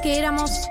que éramos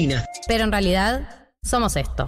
Pero en realidad somos esto.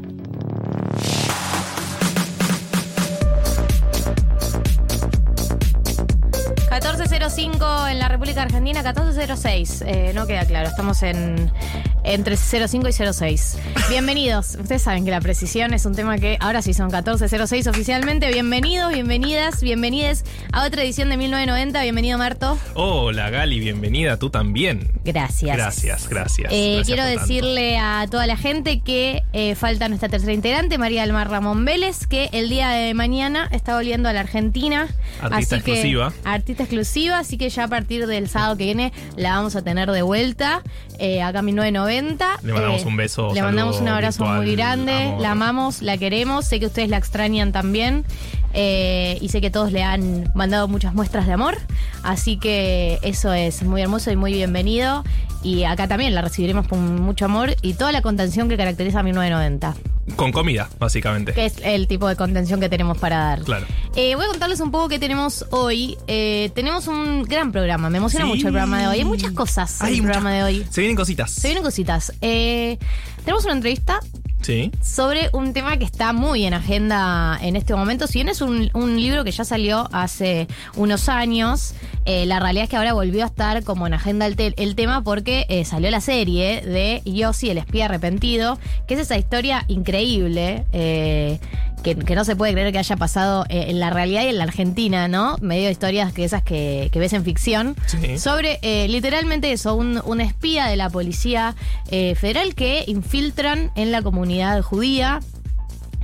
.05 en la República Argentina, 1406. Eh, no queda claro, estamos en entre 05 y 06. Bienvenidos. Ustedes saben que la precisión es un tema que ahora sí son 1406 oficialmente. Bienvenidos, bienvenidas, bienvenides a otra edición de 1990. Bienvenido, Marto. Hola Gali, bienvenida, tú también. Gracias. Gracias, gracias. Eh, Gracias quiero tanto. decirle a toda la gente que eh, falta nuestra tercera integrante, María del Mar Ramón Vélez, que el día de mañana está volviendo a la Argentina. Artista Así que- exclusiva. artista exclusiva, así que ya a partir del sábado que viene la vamos a tener de vuelta eh, acá en 1990. Le mandamos Eh, un beso, Le mandamos un abrazo virtual, muy grande, amor. la amamos, la queremos, sé que ustedes la extrañan también. eh, y sé que todos le han mandado muchas muestras de amor, así que eso es muy hermoso y muy bienvenido. Y acá también la recibiremos con mucho amor y toda la contención que caracteriza a 1990, Con comida, básicamente. que es el tipo de contención que tenemos para dar. Claro. Voy a contarles un poco qué tenemos hoy. Tenemos un gran programa, me emociona Sí. mucho el programa de hoy. Hay muchas cosas en el programa de hoy. Se vienen cositas. Se vienen cositas. Eh, tenemos una entrevista Sí. sobre un tema que está muy en agenda en este momento. Si bien es un, un libro que ya salió hace unos años, eh, la realidad es que ahora volvió a estar como en agenda el, te- el tema porque eh, salió la serie de Yossi, el espía arrepentido, que es esa historia increíble. eh, que, que no se puede creer que haya pasado en la realidad y en la Argentina, ¿no? Medio de historias que esas que, que ves en ficción. Sí. Sobre literalmente eso, un, un espía de la policía federal que infiltran en la comunidad judía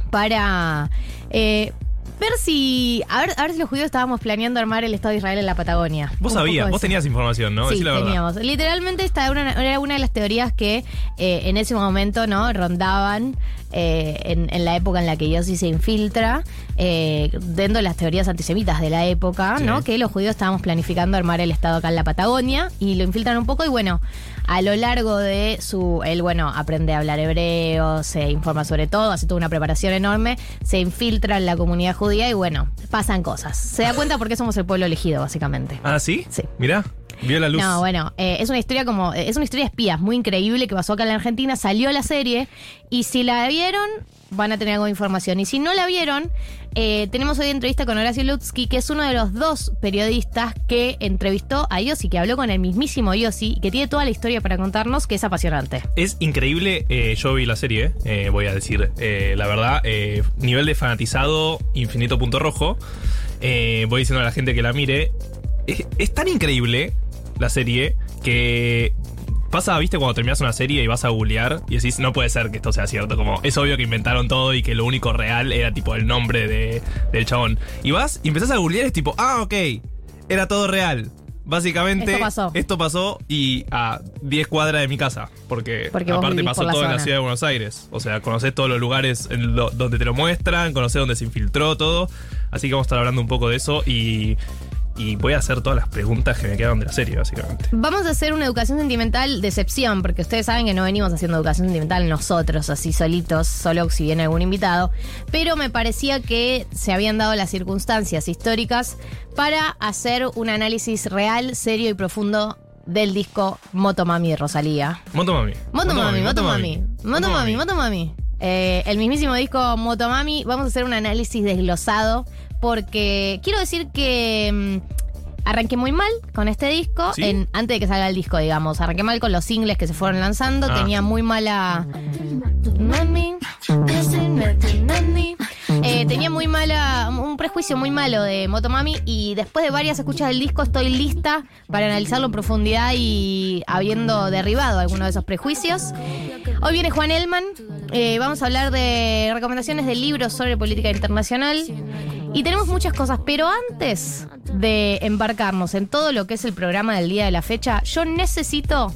para eh, ver si. A ver, a ver si los judíos estábamos planeando armar el Estado de Israel en la Patagonia. Vos Un sabías, vos tenías información, ¿no? Sí, la verdad. teníamos. Literalmente esta era una, era una de las teorías que eh, en ese momento no rondaban eh, en, en la época en la que Yossi se infiltra, eh, dentro de las teorías antisemitas de la época, Sí. ¿no? Que los judíos estábamos planificando armar el Estado acá en la Patagonia y lo infiltran un poco y bueno, a lo largo de su, él bueno, aprende a hablar hebreo, se informa sobre todo, hace toda una preparación enorme, se infiltra en la comunidad judía y bueno, pasan cosas. Se da cuenta porque somos el pueblo elegido, básicamente. ¿Ah, sí? Sí. Mirá, vio la luz. No, bueno, eh, es una historia como. Es una historia de espías muy increíble que pasó acá en la Argentina. Salió la serie. Y si la vieron, van a tener algo de información. Y si no la vieron, eh, tenemos hoy entrevista con Horacio Lutsky, que es uno de los dos periodistas que entrevistó a Yossi, que habló con el mismísimo Yossi, que tiene toda la historia para contarnos, que es apasionante. Es increíble, eh, yo vi la serie, eh, voy a decir, la verdad, nivel de fanatizado, infinito punto rojo. Voy diciendo a la gente que la mire. Es tan increíble la serie que pasa, viste, cuando terminas una serie y vas a googlear y decís, no puede ser que esto sea cierto. Como es obvio que inventaron todo y que lo único real era tipo el nombre de, del chabón. Y vas y empezás a googlear y es tipo, ah, ok, era todo real. Básicamente, Esto pasó. esto pasó y a 10 cuadras de mi casa. Porque, aparte pasó todo en la ciudad de Buenos Aires. O sea, conocés todos los lugares en lo- donde te lo muestran, conocés dónde se infiltró todo. Así que vamos a estar hablando un poco de eso y, y voy a hacer todas las preguntas que me quedan de la serie, básicamente. Vamos a hacer una educación sentimental de excepción, porque ustedes saben que no venimos haciendo educación sentimental nosotros, así solitos, solo si viene algún invitado. Pero me parecía que se habían dado las circunstancias históricas para hacer un análisis real, serio y profundo del disco Motomami de Rosalía. Motomami. Motomami, Motomami. Motomami, Motomami. Eh, el mismísimo disco Motomami. Vamos a hacer un análisis desglosado porque quiero decir que mm, arranqué muy mal con este disco, ¿Sí? en, antes de que salga el disco, digamos. Arranqué mal con los singles que se fueron lanzando. Ah. Tenía muy mala. Mami, eh, tenía muy mala, un prejuicio muy malo de Motomami y después de varias escuchas del disco estoy lista para analizarlo en profundidad y habiendo derribado algunos de esos prejuicios. Hoy viene Juan Elman, eh, vamos a hablar de recomendaciones de libros sobre política internacional y tenemos muchas cosas, pero antes de embarcarnos en todo lo que es el programa del día de la fecha, yo necesito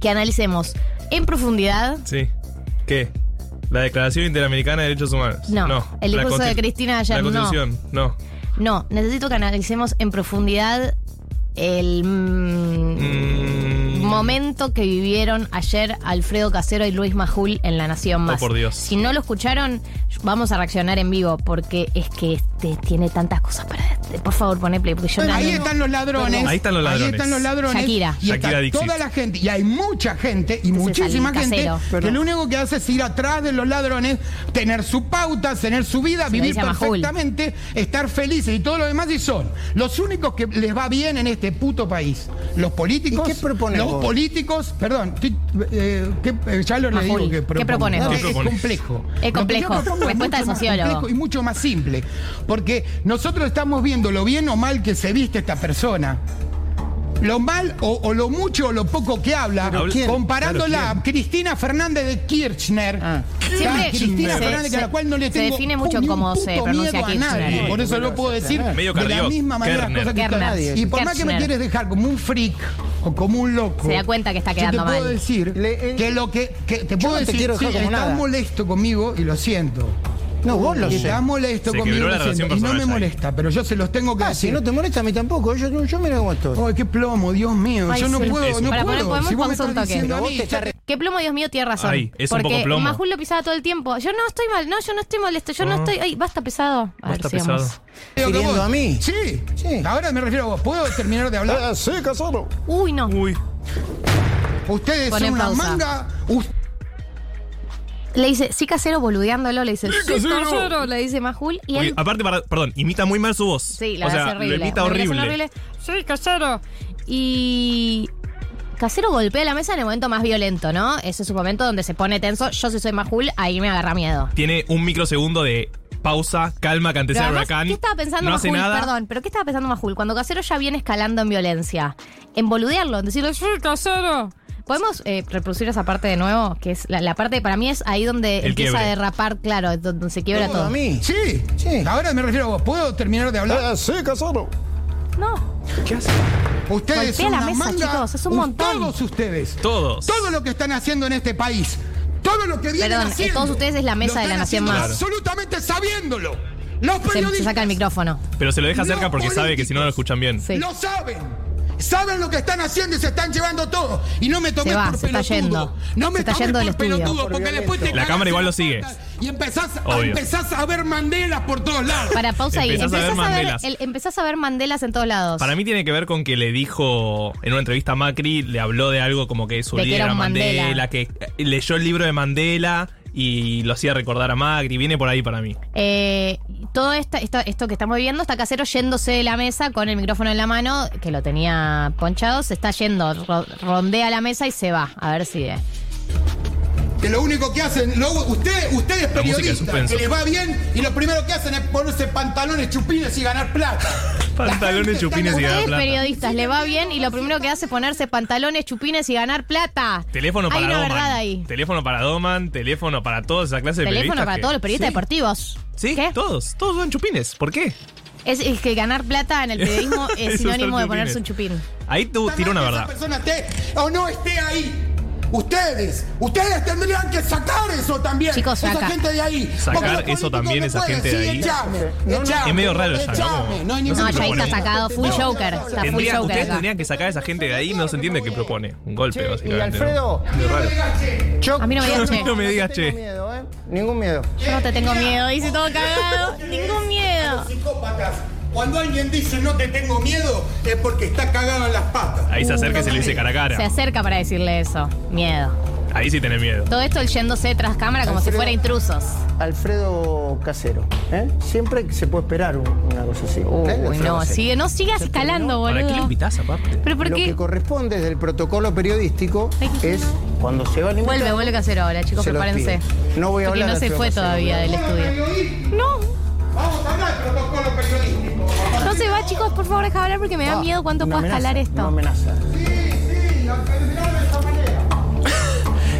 que analicemos en profundidad Sí. ¿Qué? La Declaración Interamericana de Derechos Humanos. No. El La discurso de Cristina ayer, La no. Constitución, no. No, necesito que analicemos en profundidad el mm, Mm, momento que vivieron ayer Alfredo Casero y Luis Majul en La Nación Más. Oh, por Dios. Si no lo escucharon, vamos a reaccionar en vivo porque es que este tiene tantas cosas para... Por favor, poné play porque yo no- Ahí están los ladrones. Ahí están los ladrones. Ahí están los ladrones. Shakira. Y está Shakira Dixit. toda la gente. Y hay mucha gente y muchísima gente casero. que lo único que hace es ir atrás de los ladrones, tener su pauta, tener su vida, Se vivir perfectamente, estar felices y todo lo demás. Y son los únicos que les va bien en este puto país. Los políticos. ¿Y qué propones Los vos? políticos. Perdón. eh, ¿qué- ya lo le digo que ¿qué propongo. propones es, ¿Qué es complejo. Es complejo. Respuesta de sociólogo. complejo y mucho más simple. Porque nosotros estamos viendo lo bien o mal que se viste esta persona. Lo mal o, o lo mucho o lo poco que habla, ¿quién? comparándola Claro, a Cristina Fernández de Kirchner. Ah. Siempre Cristina se- Fernández, que a la se- cual no le se tengo define mucho cómo se pronuncia miedo a nadie. Por eso lo puedo decir Medio de la misma manera las cosas que. Kerner. Y por más que me quieres dejar como un freak o como un loco. Se da cuenta que está quedando te puedo mal. decir Le- eh, que lo que, que te puedo no te decir quiero dejar sí, como estás nada. molesto conmigo y lo siento. No, vos lo estás molesto Se conmigo quebró la lo siento, relación y no me molesta, pero yo se los tengo que Ah, decir. si no te molesta a mí tampoco. Yo, yo mira cómo estoy. Ay, qué plomo, Dios mío. Ay, yo no sí. puedo, Eso. no Para, puedo. podemos- si vos me vamos a un estás toque. diciendo a Pero mí, te plomo, Dios mío, tiene razón. Ay, es un porque poco plomo. Majul lo pisaba todo el tiempo. Yo no estoy mal, no, yo no estoy molesto, yo no Ah. estoy. Ay, basta pesado. A Basta ver, sigamos. pesado. Digo que ¿Queriendo vos- a mí? Sí. Sí. Ahora me refiero a vos. ¿Puedo terminar de hablar? sí, casado. Uy, no. Uy. Ustedes Poné son una pausa. manga. us- Le dice, sí, casero, boludeándolo, le dice, sí, casero". casero, le dice Majul. Y Porque, él. aparte, para- perdón, imita muy mal su voz. Sí, la o verdad sea, es horrible. lo imita La verdad es horrible. Sí, casero. Y. Casero golpea la mesa en el momento más violento, ¿no? Ese es un momento donde se pone tenso. Yo, si soy Majul, ahí me agarra miedo. Tiene un microsegundo de pausa, calma, que antes Pero era además, huracán. ¿Qué estaba pensando no hace Majul? nada. Perdón, pero ¿qué estaba pensando Majul? Cuando Casero ya viene escalando en violencia. En boludearlo, en decirle, sí, Casero. ¿Podemos eh, reproducir esa parte de nuevo? Que es la, la parte, para mí es ahí donde El empieza quiebre. a derrapar, claro, donde se quiebra ¿Todo a mí? Sí. Sí. Ahora me refiero a vos. ¿Puedo terminar de hablar? sí, casado. No. ¿Qué hace? Ustedes Golpea son la una mesa, manga. chicos, es un montón. Todos ustedes. Todos. Todo lo que están haciendo en este país. Todo lo que vienen Perdón, haciendo. todos ustedes es la mesa lo de la están Nación haciendo Más. Absolutamente sabiéndolo. Los Se, periodistas se saca el micrófono. Pero se lo deja cerca porque sabe que si no lo escuchan bien. Sí. lo saben. Saben lo que están haciendo y se están llevando todo. Y no me tomes Se va, por se está pelotudo. yendo. No Se me está tomes yendo del por estudio. pelotudo, porque después te La cagas cámara igual lo sigue. patas Y empezás, a- Obvio. empezás a ver Mandelas por todos lados. Para pausa ahí. Empezás a ver Empezás a ver, Mandelas. el- empezás a ver Mandelas en todos lados. Para mí tiene que ver con que le dijo en una entrevista a Macri, le habló de algo como que su De que líder era era un Mandela, Mandela. que eh, leyó el libro de Mandela y lo hacía recordar a Macri. Viene por ahí para mí. Eh, todo esto, esto, que estamos viviendo está casero yéndose de la mesa con el micrófono en la mano, que lo tenía ponchado, se está yendo, ro- rondea la mesa y se va. A ver si. eh. Que lo único que hacen, lo- usted, periodistas, suspenso. que les va bien y lo primero que hacen es ponerse pantalones chupines y ganar plata. Pantalones, chupines y ganar Ustedes plata. periodistas le va bien y lo primero que hace es ponerse pantalones, chupines y ganar plata. Teléfono Hay para una Doman. verdad ahí. Teléfono para Doman, teléfono para toda esa clase de Teléfono periodistas para que- todos los periodistas Sí. deportivos. Sí, ¿Qué? todos. Todos son chupines. ¿Por qué? Es, es que ganar plata en el periodismo Eso es es sinónimo ser de ponerse un chupín. Ahí tú Está mal una verdad. Esa persona esté o no esté ahí. Ustedes, ustedes tendrían que sacar eso también. Chicos, esa saca. gente de ahí. Sacar eso también, no esa pueden. gente de Sí, ahí. echame, No, no, echame, es medio raro ya, echame, ¿no? No hay No ya ahí está sacado full joker. Está full joker ustedes acá. tendrían que sacar a esa gente de ahí. No se entiende qué propone. Un golpe, Che, y básicamente. Alfredo, ¿no? Medio raro. yo, A mí no me digas che. No me digas, no tengo che. miedo, ¿eh? Ningún miedo. Yo no te tengo miedo, dice todo cagado. Ningún miedo. psicópatas Cuando alguien dice no te tengo miedo, es porque está cagado en las patas. Ahí se acerca y se le dice cara a Se cara. acerca para decirle eso. Miedo. Ahí sí tenés miedo. Todo esto yéndose tras cámara como si fuera intrusos. Alfredo Casero. ¿eh? Siempre se puede esperar un- una cosa así. ¿eh? Uy, Alfredo no, sigue, no sigas escalando, ¿Para qué lo boludo. invitás aparte? Pero ¿por Lo qué? que corresponde desde el protocolo periodístico Ay, qué- es cuando se va a. Vuelve, vuelve casero ahora, chicos, Se prepárense. No voy a Porque hablar no de se Alfredo fue Casero, todavía del estudio. No, Vamos a hablar de protocolo periodístico. no se va, chicos, por favor, deja hablar porque me da Ah, miedo cuánto una pueda amenaza, escalar Una esto. amenaza.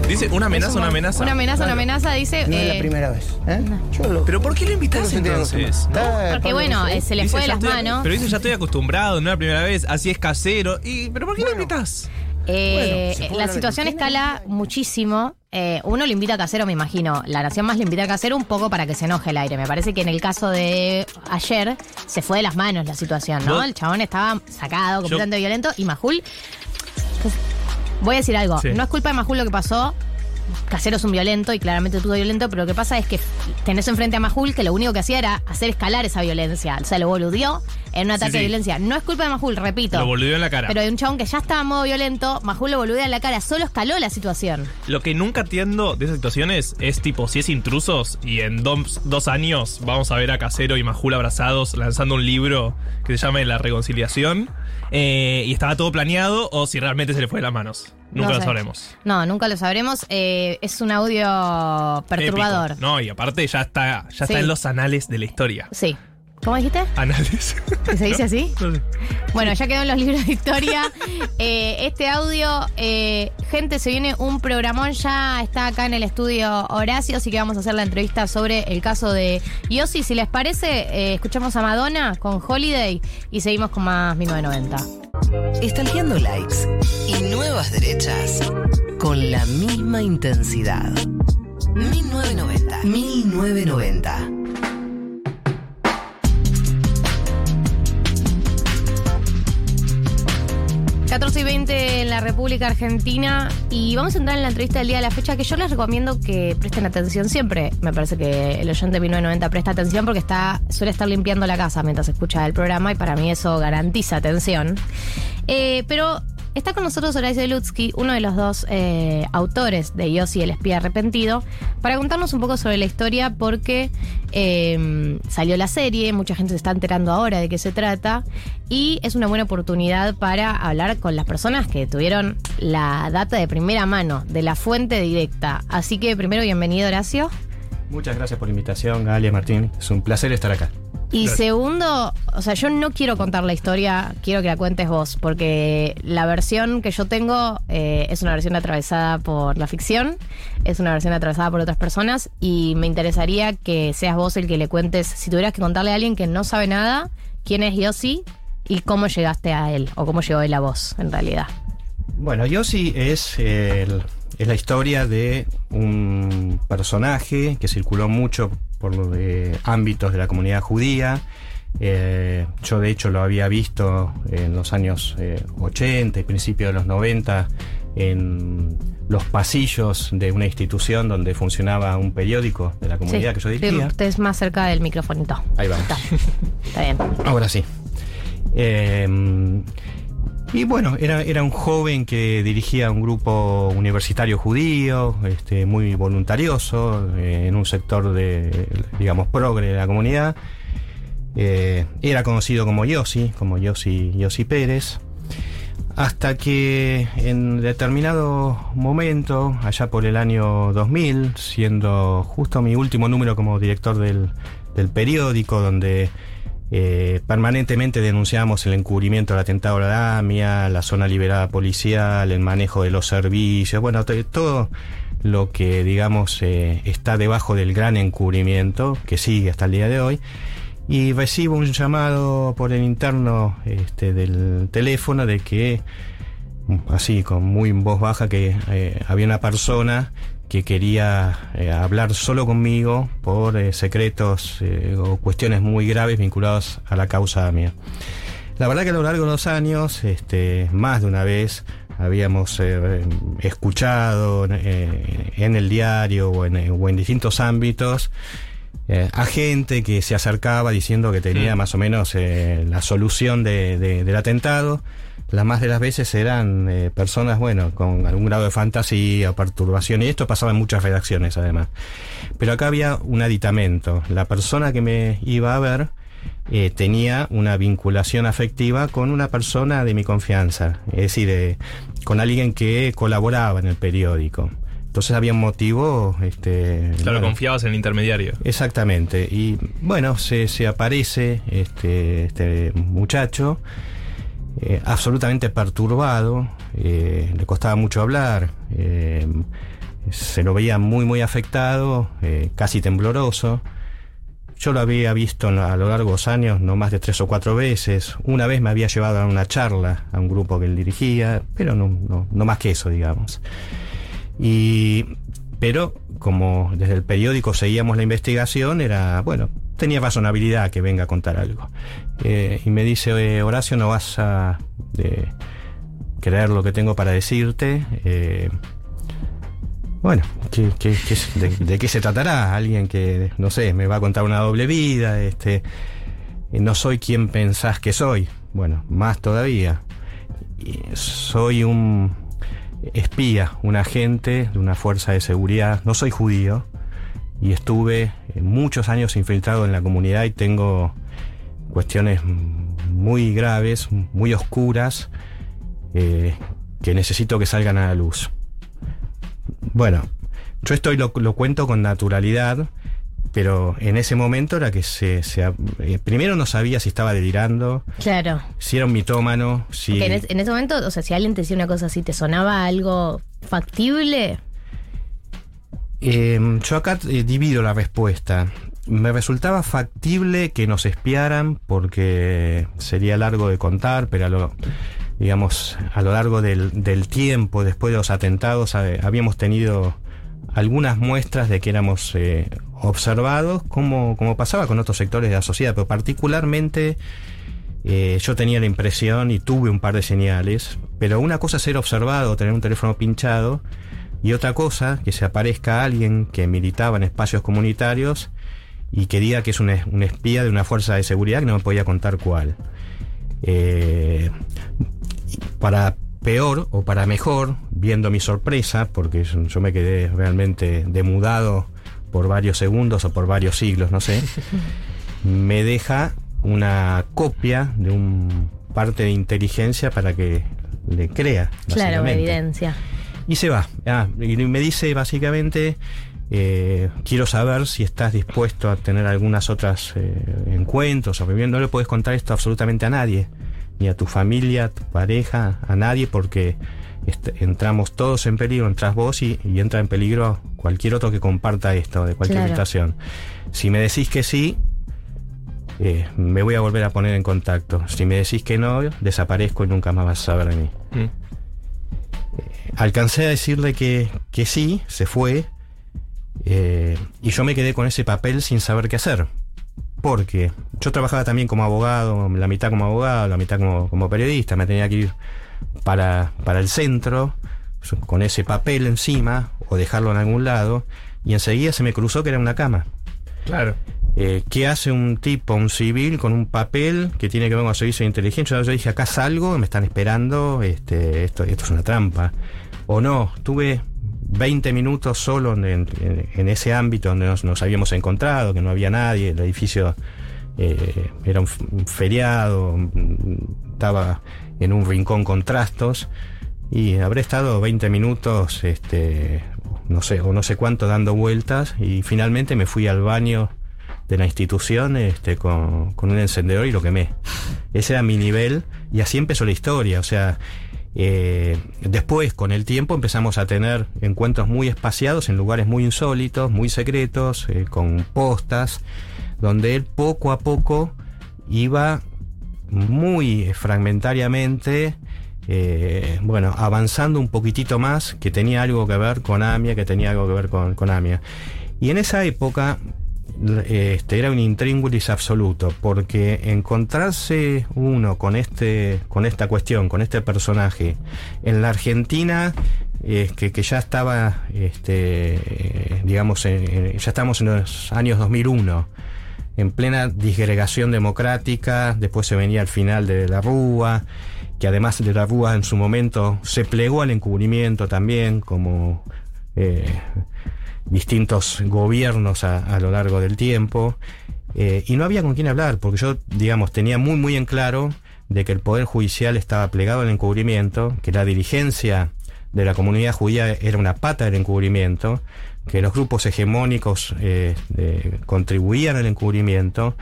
Dice una amenaza, Es un una mon- amenaza. Una amenaza, una amenaza, dice. No es eh, la primera vez. ¿eh? Yo lo- Pero ¿por qué lo invitás Pero se tiene que entonces? acostumbrar. Está, Porque Pablo, bueno, eh, se le Dice, fue de ya las estoy- manos. Pero dice, ya estoy acostumbrado, no es la primera vez, así es casero. Y, ¿Pero por qué lo invitas? Eh, Bueno, ¿se puede la situación escala muchísimo. Eh, uno lo invita a casero, me imagino. La Nación más le invita a casero un poco para que se enoje el aire. Me parece que en el caso de ayer se fue de las manos la situación, ¿no? El chabón estaba sacado, completamente violento. Y Majul. voy a decir algo. Sí. No es culpa de Majul lo que pasó. Casero es un violento y claramente todo violento, pero lo que pasa es que tenés enfrente a Majul que lo único que hacía era hacer escalar esa violencia. O sea, lo boludeó en un ataque sí. de violencia. No es culpa de Majul, repito. Lo volvió en la cara. Pero hay un chabón que ya estaba en modo violento, Majul lo volvió en la cara, solo escaló la situación. Lo que nunca entiendo de esas situaciones es tipo, si es intrusos y en dos, dos años vamos a ver a Casero y Majul abrazados lanzando un libro que se llama La Reconciliación eh, y estaba todo planeado o si realmente se le fue de las manos. Nunca No lo sabremos. No, nunca lo sabremos. Eh, es un audio perturbador. Épico. No, y aparte ya está, ya Sí. está en los anales de la historia. Sí. ¿Cómo dijiste? Anales. ¿Que se dice así? No sé. Bueno, ya quedó en los libros de historia. Eh, este audio, eh, gente, se viene un programón. Ya está acá en el estudio Horacio, así que vamos a hacer la entrevista sobre el caso de Yossi. Si les parece, eh, escuchamos a Madonna con Holiday y seguimos con más 1990. Estalqueando likes y nuevas derechas con la misma intensidad. 1990. 1990. 14 y 20 en la República Argentina y vamos a entrar en la entrevista del día de la fecha que yo les recomiendo que presten atención siempre. Me parece que el oyente de 1990 presta atención porque está suele estar limpiando la casa mientras escucha el programa y para mí eso garantiza atención. Eh, pero está con nosotros Horacio Lutsky, uno de los dos eh, autores de Yossi el espía arrepentido, para contarnos un poco sobre la historia porque eh, salió la serie, mucha gente se está enterando ahora de qué se trata y es una buena oportunidad para hablar con las personas que tuvieron la data de primera mano, de la fuente directa. Así que primero bienvenido Horacio. Muchas gracias por la invitación, Galia Martín. Es un placer estar acá. Y segundo, o sea, yo no quiero contar la historia, quiero que la cuentes vos, porque la versión que yo tengo eh, es una versión atravesada por la ficción, es una versión atravesada por otras personas, y me interesaría que seas vos el que le cuentes, si tuvieras que contarle a alguien que no sabe nada, quién es Yossi y cómo llegaste a él, o cómo llegó él a vos, en realidad. Bueno, Yossi es, el- es la historia de un personaje que circuló mucho por los de ámbitos de la comunidad judía. Eh, yo de hecho lo había visto en los años eh, 80 y principios de los 90 en los pasillos de una institución donde funcionaba un periódico de la comunidad que yo dirigía. usted es más cerca del microfonito. Ahí vamos. Está bien. Ahora sí. Eh, y bueno, era, era un joven que dirigía un grupo universitario judío, este, muy voluntarioso, eh, en un sector de, digamos, progre de la comunidad. Eh, era conocido como Yossi, como Yossi, Yossi Pérez. Hasta que en determinado momento, allá por el año 2000, siendo justo mi último número como director del, del periódico, donde eh, permanentemente denunciamos el encubrimiento del atentado a la Damia, la zona liberada policial, el manejo de los servicios, bueno, to- todo lo que digamos eh, está debajo del gran encubrimiento que sigue hasta el día de hoy. Y recibo un llamado por el interno este, del teléfono de que, así con muy voz baja, que eh, había una persona que quería eh, hablar solo conmigo por eh, secretos eh, o cuestiones muy graves vinculadas a la causa mía. La verdad que a lo largo de los años, este, más de una vez, habíamos escuchado en el diario o en, o en distintos ámbitos a gente que se acercaba diciendo que tenía más o menos la solución de- de- del atentado. Las más de las veces eran eh, personas, bueno, con algún grado de fantasía o perturbación, y esto pasaba en muchas redacciones además. Pero acá había un aditamento. La persona que me iba a ver eh, tenía una vinculación afectiva con una persona de mi confianza, es decir, eh, con alguien que colaboraba en el periódico. Entonces había un motivo. Este, Claro, bueno, confiabas en el intermediario. Exactamente. Y bueno, se, se aparece este, este muchacho eh, absolutamente perturbado, eh, le costaba mucho hablar, eh, se lo veía muy, muy afectado, casi tembloroso. Yo lo había visto a lo largo de los años no más de tres o cuatro veces. Una vez me había llevado a una charla a un grupo que él dirigía, pero no, no, no más que eso, digamos. Y, pero como desde el periódico seguíamos la investigación, era, bueno, tenía razonabilidad que venga a contar algo. Eh, y me dice, "Eh, Horacio, no vas a eh, creer lo que tengo para decirte. Eh, bueno, ¿qué, qué- qué es- de, qué se tratará? Alguien que, no sé, me va a contar una doble vida, este, no soy quien pensás que soy. Bueno, más todavía. Soy un espía, un agente de una fuerza de seguridad. No soy judío y estuve muchos años infiltrado en la comunidad y tengo cuestiones muy graves, muy oscuras, eh, que necesito que salgan a la luz. Bueno, yo estoy lo, lo cuento con naturalidad, pero en ese momento era que se, se- eh, primero no sabía si estaba delirando, Claro. si era un mitómano, si en, es- en ese momento, o sea, si alguien te decía una cosa así, ¿te sonaba algo factible? Eh, yo acá eh, divido la respuesta. Me resultaba factible que nos espiaran porque sería largo de contar, pero a lo, digamos, a lo largo del, tiempo, después de los atentados, habíamos tenido algunas muestras de que éramos eh, observados, como, como pasaba con otros sectores de la sociedad, pero particularmente eh, yo tenía la impresión y tuve un par de señales, pero una cosa es ser observado, tener un teléfono pinchado, y otra cosa, que se aparezca alguien que militaba en espacios comunitarios y que diga que es un, es- un espía de una fuerza de seguridad que no me podía contar cuál. Eh, para peor o para mejor, viendo mi sorpresa, porque yo me quedé realmente demudado por varios segundos o por varios siglos, no sé, me deja una copia de un parte de inteligencia para que le crea. Claro, evidencia. Y se va. Ah, y me dice básicamente, eh, quiero saber si estás dispuesto a tener algunas otras eh, encuentros o. No le puedes contar esto absolutamente a nadie, ni a tu familia, a tu pareja, a nadie, porque est- entramos todos en peligro, entras vos y, y entra en peligro cualquier otro que comparta esto, de cualquier Claro. habitación. Si me decís que sí, eh, me voy a volver a poner en contacto. Si me decís que no, desaparezco y nunca más vas a saber de mí. Mm. Alcancé a decirle que, que sí, se fue, eh, y yo me quedé con ese papel sin saber qué hacer. Porque yo trabajaba también como abogado, la mitad como abogado, la mitad como, como periodista, me tenía que ir para, para el centro con ese papel encima o dejarlo en algún lado, y enseguida se me cruzó que era una cama. Claro. Eh, ¿Qué hace un tipo, un civil, con un papel que tiene que ver con el servicio de inteligencia? Yo dije, acá salgo, me están esperando, este, esto, esto es una trampa. O no, tuve 20 minutos solo en, ese ámbito donde nos, habíamos encontrado, que no había nadie, el edificio eh, era un, feriado, estaba en un rincón con trastos, y habré estado 20 minutos, este, no sé, o no sé cuánto dando vueltas, y finalmente me fui al baño de la institución este, con, con un encendedor y lo quemé. Ese era mi nivel y así empezó la historia. O sea, eh, después con el tiempo empezamos a tener encuentros muy espaciados en lugares muy insólitos, muy secretos, eh, con postas, donde él poco a poco iba muy fragmentariamente eh, bueno, avanzando un poquitito más, que tenía algo que ver con AMIA, que tenía algo que ver con, AMIA. Y en esa época este, era un intríngulis absoluto, porque encontrarse uno con, este, con esta cuestión, con este personaje, en la Argentina, eh, que, ya estaba este, eh, digamos, eh, eh, ya estamos en los años 2001, en plena disgregación democrática, después se venía el final de la Rúa, que además de la Rúa en su momento se plegó al encubrimiento también, como eh, distintos gobiernos a, a lo largo del tiempo. Eh, y no había con quién hablar, porque yo, digamos, tenía muy, muy en claro de que el Poder Judicial estaba plegado al encubrimiento, que la dirigencia de la comunidad judía era una pata del encubrimiento, que los grupos hegemónicos eh, contribuían al encubrimiento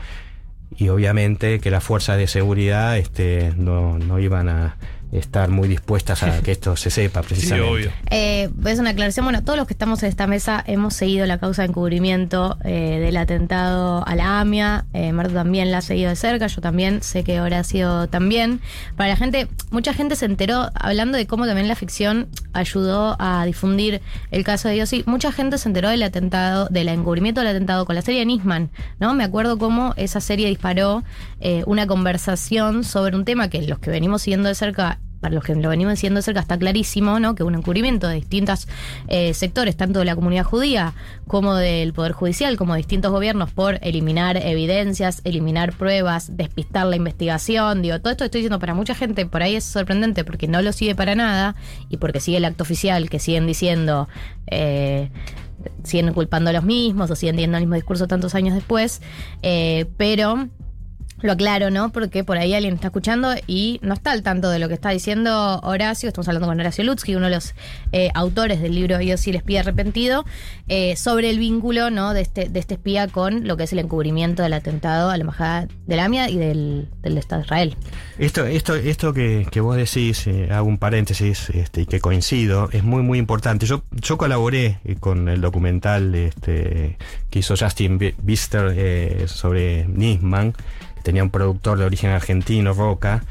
y obviamente que las fuerzas de seguridad este, no, no iban a estar muy dispuestas a que esto se sepa precisamente. Eh, es una aclaración. Bueno, todos los que estamos en esta mesa hemos seguido la causa de encubrimiento eh, del atentado a la AMIA. Eh, Marta también la ha seguido de cerca. Yo también sé que Horacio también. Para la gente, mucha gente se enteró hablando de cómo también la ficción ayudó a difundir el caso de Yossi. Mucha gente se enteró del atentado, del encubrimiento del atentado con la serie Nisman. ¿no? Me acuerdo cómo esa serie disparó eh, una conversación sobre un tema que los que venimos siguiendo de cerca para los que lo venimos diciendo cerca está clarísimo, ¿no? Que un encubrimiento de distintos eh, sectores, tanto de la comunidad judía como del Poder Judicial, como de distintos gobiernos, por eliminar evidencias, eliminar pruebas, despistar la investigación. Digo, todo esto estoy diciendo para mucha gente, por ahí es sorprendente porque no lo sigue para nada y porque sigue el acto oficial que siguen diciendo. eh, siguen culpando a los mismos o siguen teniendo el mismo discurso tantos años después, eh, pero lo aclaro, ¿no? Porque por ahí alguien está escuchando y no está al tanto de lo que está diciendo Horacio. Estamos hablando con Horacio Lutzky, uno de los eh, autores del libro Yo sí el espía arrepentido, eh, sobre el vínculo, ¿no? De este, de este espía con lo que es el encubrimiento del atentado a la embajada de la AMIA y del, Estado de Israel. Esto, esto, esto que, vos decís, eh, hago un paréntesis, este, y que coincido, es muy, muy importante. Yo, yo colaboré eh, con el documental este, que hizo Justin Bi- Bister eh, sobre Nisman, tenía un productor de origen argentino, Roca,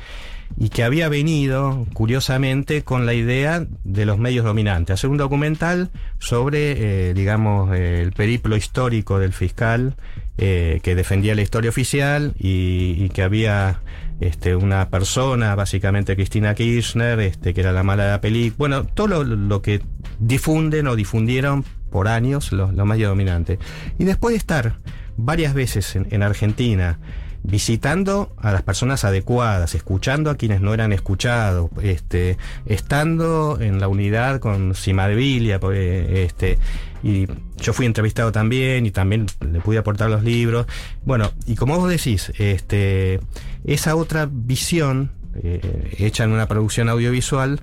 y que había venido, curiosamente, con la idea de los medios dominantes, hacer un documental sobre, eh, digamos, eh, el periplo histórico del fiscal eh, que defendía la historia oficial y, que había este, una persona, básicamente Cristina Kirchner, este, que era la mala de la película. Bueno, todo lo, lo que difunden o difundieron por años los, los medios dominantes. Y después de estar varias veces en, en Argentina, visitando a las personas adecuadas, escuchando a quienes no eran escuchados, este, estando en la unidad con Cimadevilla, porque, este, y yo fui entrevistado también y también le pude aportar los libros. Bueno, y como vos decís, este, esa otra visión eh, hecha en una producción audiovisual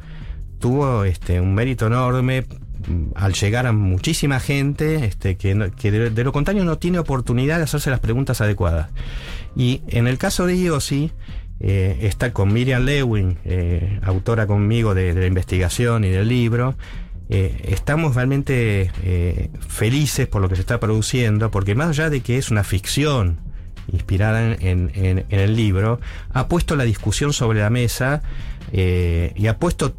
tuvo este, un mérito enorme mm, al llegar a muchísima gente este, que, que de lo contrario no tiene oportunidad de hacerse las preguntas adecuadas. Y en el caso de Yossi, eh, está con Miriam Lewin, eh, autora conmigo de, la investigación y del libro. Eh, estamos realmente eh, felices por lo que se está produciendo, porque más allá de que es una ficción inspirada en, en- en- el libro, ha puesto la discusión sobre la mesa y ha puesto,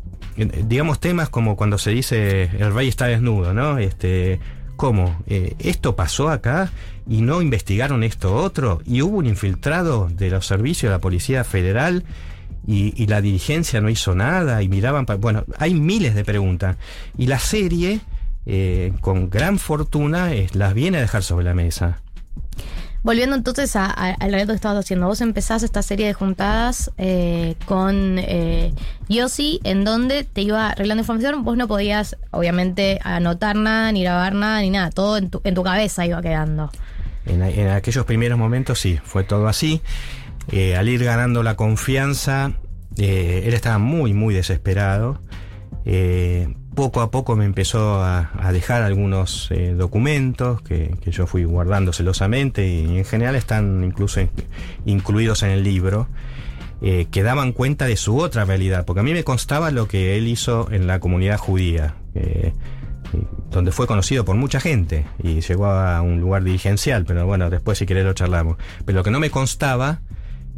digamos, temas como cuando se dice el rey está desnudo, ¿no? Este, ¿Cómo? Eh, ¿Esto pasó acá y no investigaron esto otro? ¿Y hubo un infiltrado de los servicios de la Policía Federal y, la dirigencia no hizo nada y miraban... pa- Bueno, hay miles de preguntas. Y la serie, eh, con gran fortuna, las viene a dejar sobre la mesa. Volviendo entonces al relato que estabas haciendo, vos empezás esta serie de juntadas eh, con eh, Yossi, en donde te iba arreglando información, vos no podías, obviamente, anotar nada, ni grabar nada, ni nada, todo en tu, en tu cabeza iba quedando. En, aquellos primeros momentos sí, fue todo así. Eh, al ir ganando la confianza, eh, él estaba muy, muy desesperado. Poco a poco me empezó a, dejar algunos eh, documentos que, yo fui guardando celosamente y en general están incluso in- incluidos en el libro. eh, que daban cuenta de su otra realidad, porque a mí me constaba lo que él hizo en la comunidad judía, eh, donde fue conocido por mucha gente y llegó a un lugar dirigencial, pero bueno, después si querés lo charlamos. Pero lo que no me constaba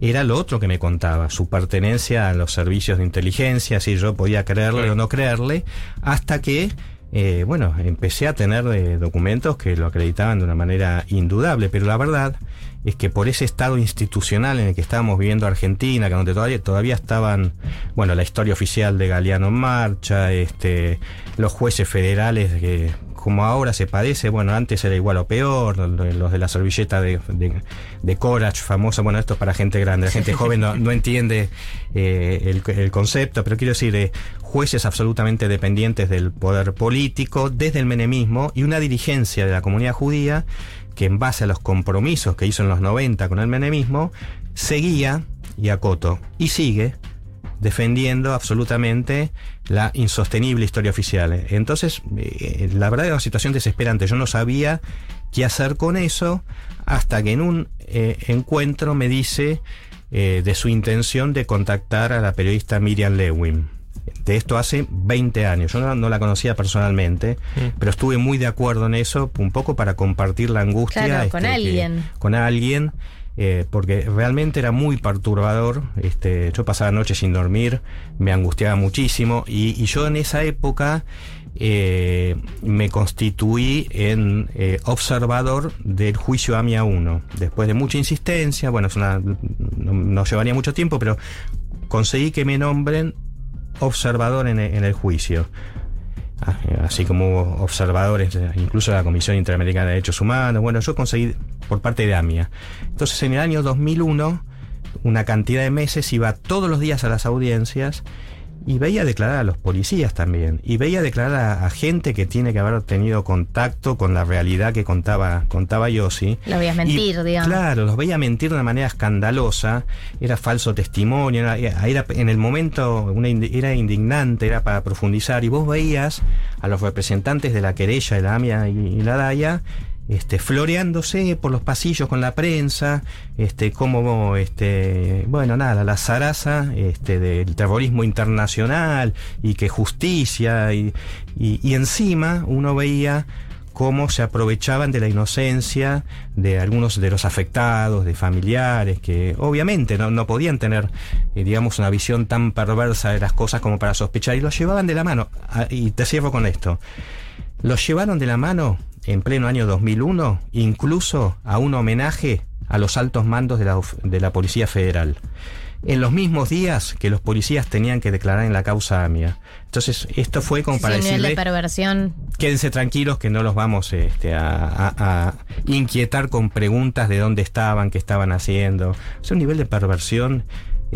era lo otro que me contaba, su pertenencia a los servicios de inteligencia, si yo podía creerle o no creerle, hasta que, eh, bueno, empecé a tener eh, documentos que lo acreditaban de una manera indudable, pero la verdad es que por ese estado institucional en el que estábamos viviendo Argentina, que donde todavía, todavía estaban, bueno, la historia oficial de Galeano en marcha, este, los jueces federales que como ahora se padece, bueno, antes era igual o peor, los de la servilleta de, de, de Corach, famosa, bueno, esto es para gente grande, la gente joven no, no entiende eh, el, el, concepto, pero quiero decir, eh, jueces absolutamente dependientes del poder político desde el menemismo y una dirigencia de la comunidad judía que en base a los compromisos que hizo en los 90 con el menemismo, seguía, y acoto, y sigue defendiendo absolutamente la insostenible historia oficial. Entonces, eh, la verdad es una situación desesperante. Yo no sabía qué hacer con eso hasta que en un eh, encuentro me dice eh, de su intención de contactar a la periodista Miriam Lewin. De esto hace 20 años. Yo no, no la conocía personalmente, mm. pero estuve muy de acuerdo en eso, un poco para compartir la angustia. Claro, con este, alguien. Que, con alguien. Eh, porque realmente era muy perturbador. Este, yo pasaba noches sin dormir, me angustiaba muchísimo y, y yo en esa época eh, me constituí en eh, observador del juicio AMIA 1. Después de mucha insistencia, bueno, es una, no, no, llevaría mucho tiempo, pero conseguí que me nombren observador en, en el juicio así como observadores, incluso de la Comisión Interamericana de Derechos Humanos. Bueno, yo conseguí por parte de AMIA. Entonces, en el año 2001, una cantidad de meses iba todos los días a las audiencias y veía declarar a los policías también. Y veía declarar a, a, gente que tiene que haber tenido contacto con la realidad que contaba, contaba Yossi. Lo veías mentir, y, digamos. Claro, los veía mentir de una manera escandalosa. Era falso testimonio. Era, era en el momento una, era indignante, era para profundizar. Y vos veías a los representantes de la querella, de la AMIA y, y la DAIA este, floreándose por los pasillos con la prensa, este, como, este, bueno, nada, la zaraza este, del terrorismo internacional y que justicia, y, y, y encima uno veía cómo se aprovechaban de la inocencia de algunos de los afectados, de familiares, que obviamente no, no podían tener, eh, digamos, una visión tan perversa de las cosas como para sospechar, y los llevaban de la mano. Y te cierro con esto. Los llevaron de la mano en pleno año 2001, incluso a un homenaje a los altos mandos de la, de la Policía Federal. En los mismos días que los policías tenían que declarar en la causa AMIA. Entonces, esto fue como para decirle... de perversión. Quédense tranquilos que no los vamos este, a, a, a, inquietar con preguntas de dónde estaban, qué estaban haciendo. Es un nivel de perversión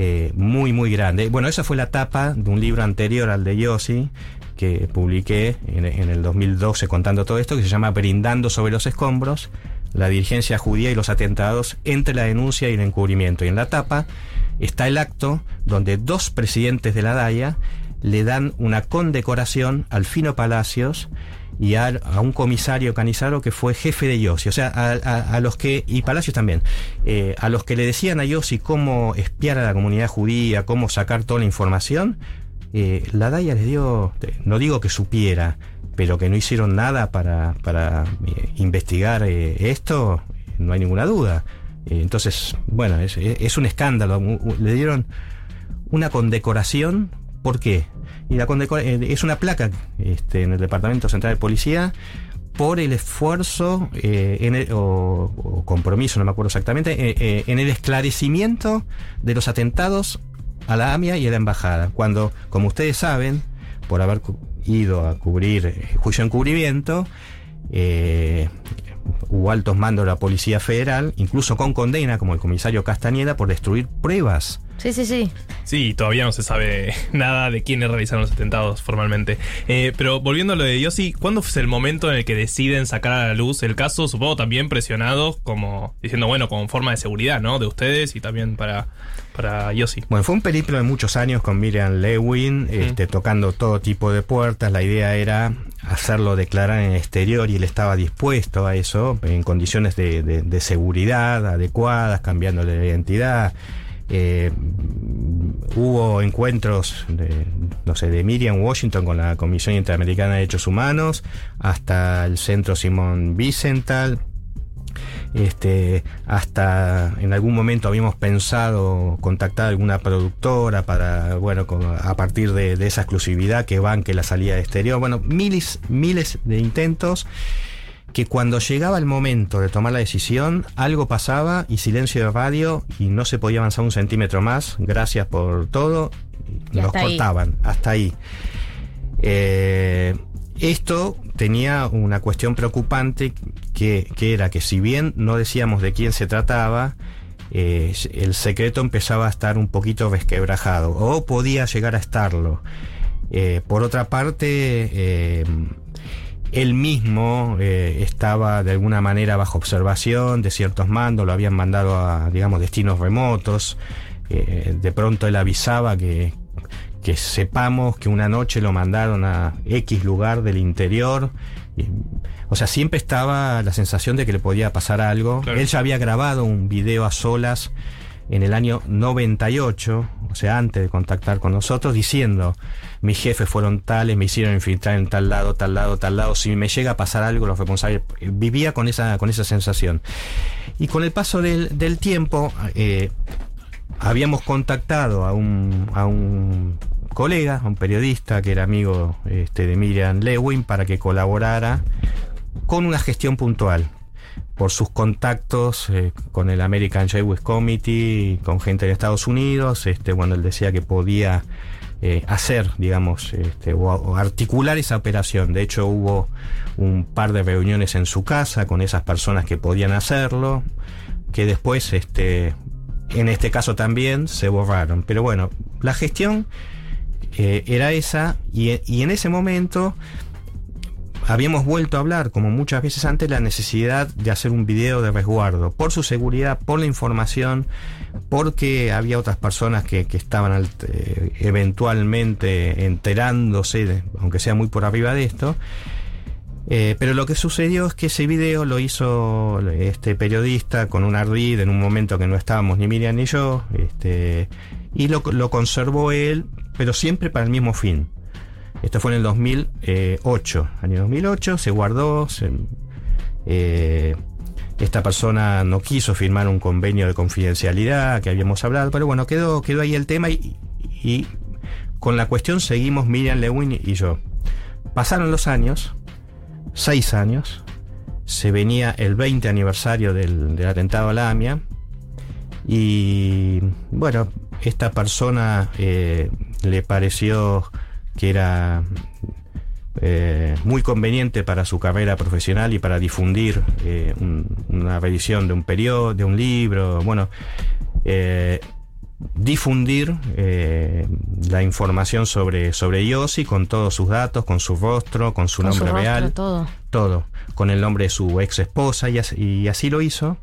eh, muy, muy grande. Bueno, esa fue la tapa de un libro anterior al de Yossi, que publiqué en, el 2012 contando todo esto, que se llama Brindando sobre los escombros, la dirigencia judía y los atentados entre la denuncia y el encubrimiento. Y en la tapa está el acto donde dos presidentes de la DAIA le dan una condecoración al Fino Palacios y a, un comisario Canizaro que fue jefe de Yossi, o sea, a los que, y Palacios también, eh, a los que le decían a Yossi cómo espiar a la comunidad judía, cómo sacar toda la información, eh, la DAIA les dio, no digo que supiera, pero que no hicieron nada para, para eh, investigar eh, esto, no hay ninguna duda. Entonces, bueno, es, un escándalo. Le dieron una condecoración, ¿por qué? Y la es una placa este, en el Departamento Central de Policía por el esfuerzo en o, o, compromiso, no me acuerdo exactamente, en el esclarecimiento de los atentados a la AMIA y a la embajada. Cuando, como ustedes saben, por haber ido a cubrir juicio encubrimiento, eh, hubo altos mandos de la Policía Federal, incluso con condena, como el comisario Castañeda, por destruir pruebas. Sí, sí, sí. Sí, todavía no se sabe nada de quiénes realizaron los atentados formalmente. Eh, pero volviendo a lo de Yossi, ¿cuándo fue el momento en el que deciden sacar a la luz el caso? Supongo también presionados, como diciendo, bueno, como forma de seguridad, ¿no? De ustedes y también para, para Yossi. Bueno, fue un periplo de muchos años con Miriam Lewin, mm. este, tocando todo tipo de puertas. La idea era hacerlo declarar en el exterior y él estaba dispuesto a eso, en condiciones de, de, de seguridad adecuadas, cambiándole la identidad. Eh, hubo encuentros de, no sé, de Miriam Washington con la Comisión Interamericana de Derechos Humanos, hasta el Centro Simón Wiesenthal. Este, hasta en algún momento habíamos pensado contactar a alguna productora para, bueno, a partir de, de, esa exclusividad que banque la salida de exterior. Bueno, miles, miles de intentos que cuando llegaba el momento de tomar la decisión, algo pasaba y silencio de radio y no se podía avanzar un centímetro más, gracias por todo, Y nos hasta ahí. cortaban, hasta ahí. Eh, esto tenía una cuestión preocupante que, que era que si bien no decíamos de quién se trataba, eh, el secreto empezaba a estar un poquito resquebrajado, o podía llegar a estarlo. Eh, por otra parte, él mismo eh, estaba de alguna manera bajo observación de ciertos mandos, lo habían mandado a, digamos, destinos remotos. Eh, de pronto él avisaba que, que sepamos que una noche lo mandaron a X lugar del interior. O sea, siempre estaba la sensación de que le podía pasar algo. Claro. Él ya había grabado un video a solas en el año 98, o sea, antes de contactar con nosotros, diciendo, mis jefes fueron tales, me hicieron infiltrar en tal lado, tal lado, tal lado, si me llega a pasar algo, los responsables... Vivía con esa, con esa sensación. Y con el paso del, del tiempo, eh, habíamos contactado a un, a un colega, a un periodista que era amigo este, de Miriam Lewin, para que colaborara con una gestión puntual por sus contactos eh, con el American Jewish Committee, con gente de Estados Unidos, este, bueno, él decía que podía eh, hacer, digamos, este, o, articular esa operación. De hecho, hubo un par de reuniones en su casa con esas personas que podían hacerlo, que después, este, en este caso también, se borraron. Pero bueno, la gestión eh, era esa, y, y en ese momento habíamos vuelto a hablar, como muchas veces antes, la necesidad de hacer un video de resguardo, por su seguridad, por la información, porque había otras personas que, que estaban eh, eventualmente enterándose, aunque sea muy por arriba de esto. Eh, pero lo que sucedió es que ese video lo hizo este periodista con un ardid en un momento que no estábamos ni Miriam ni yo, este, y lo, lo conservó él, pero siempre para el mismo fin. Esto fue en el 2008, año 2008, se guardó, eh, esta persona no quiso firmar un convenio de confidencialidad que habíamos hablado, pero bueno, quedó, quedó ahí el tema y, con la cuestión seguimos Miriam Lewin y yo. Pasaron los años, seis años, se venía el 20 aniversario del, del atentado a la AMIA y bueno, esta persona eh, le pareció que era eh, muy conveniente para su carrera profesional y para difundir eh, un- una revisión de un periodo, de un libro, bueno, eh, difundir eh, la información sobre, sobre Yossi con todos sus datos, con su rostro, con su Con su nombre rostro, real, todo. todo, con el nombre de su ex esposa y, as- y así lo hizo.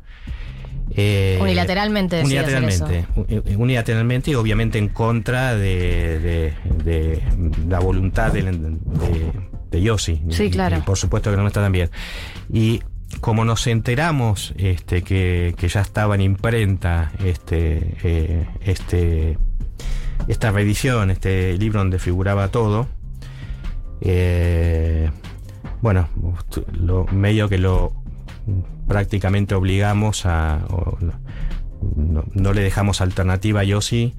Eh, Unilateralmente unilateralmente, u- unilateralmente y obviamente en contra de, de- de la voluntad de, de, Yossi. Sí, Y- claro. y por supuesto que no está también. Y como nos enteramos este, que, que ya estaba en imprenta este, eh, este, esta reedición, este libro donde figuraba todo, eh, bueno, lo, medio que lo prácticamente obligamos a. o no, no- le dejamos alternativa a Yossi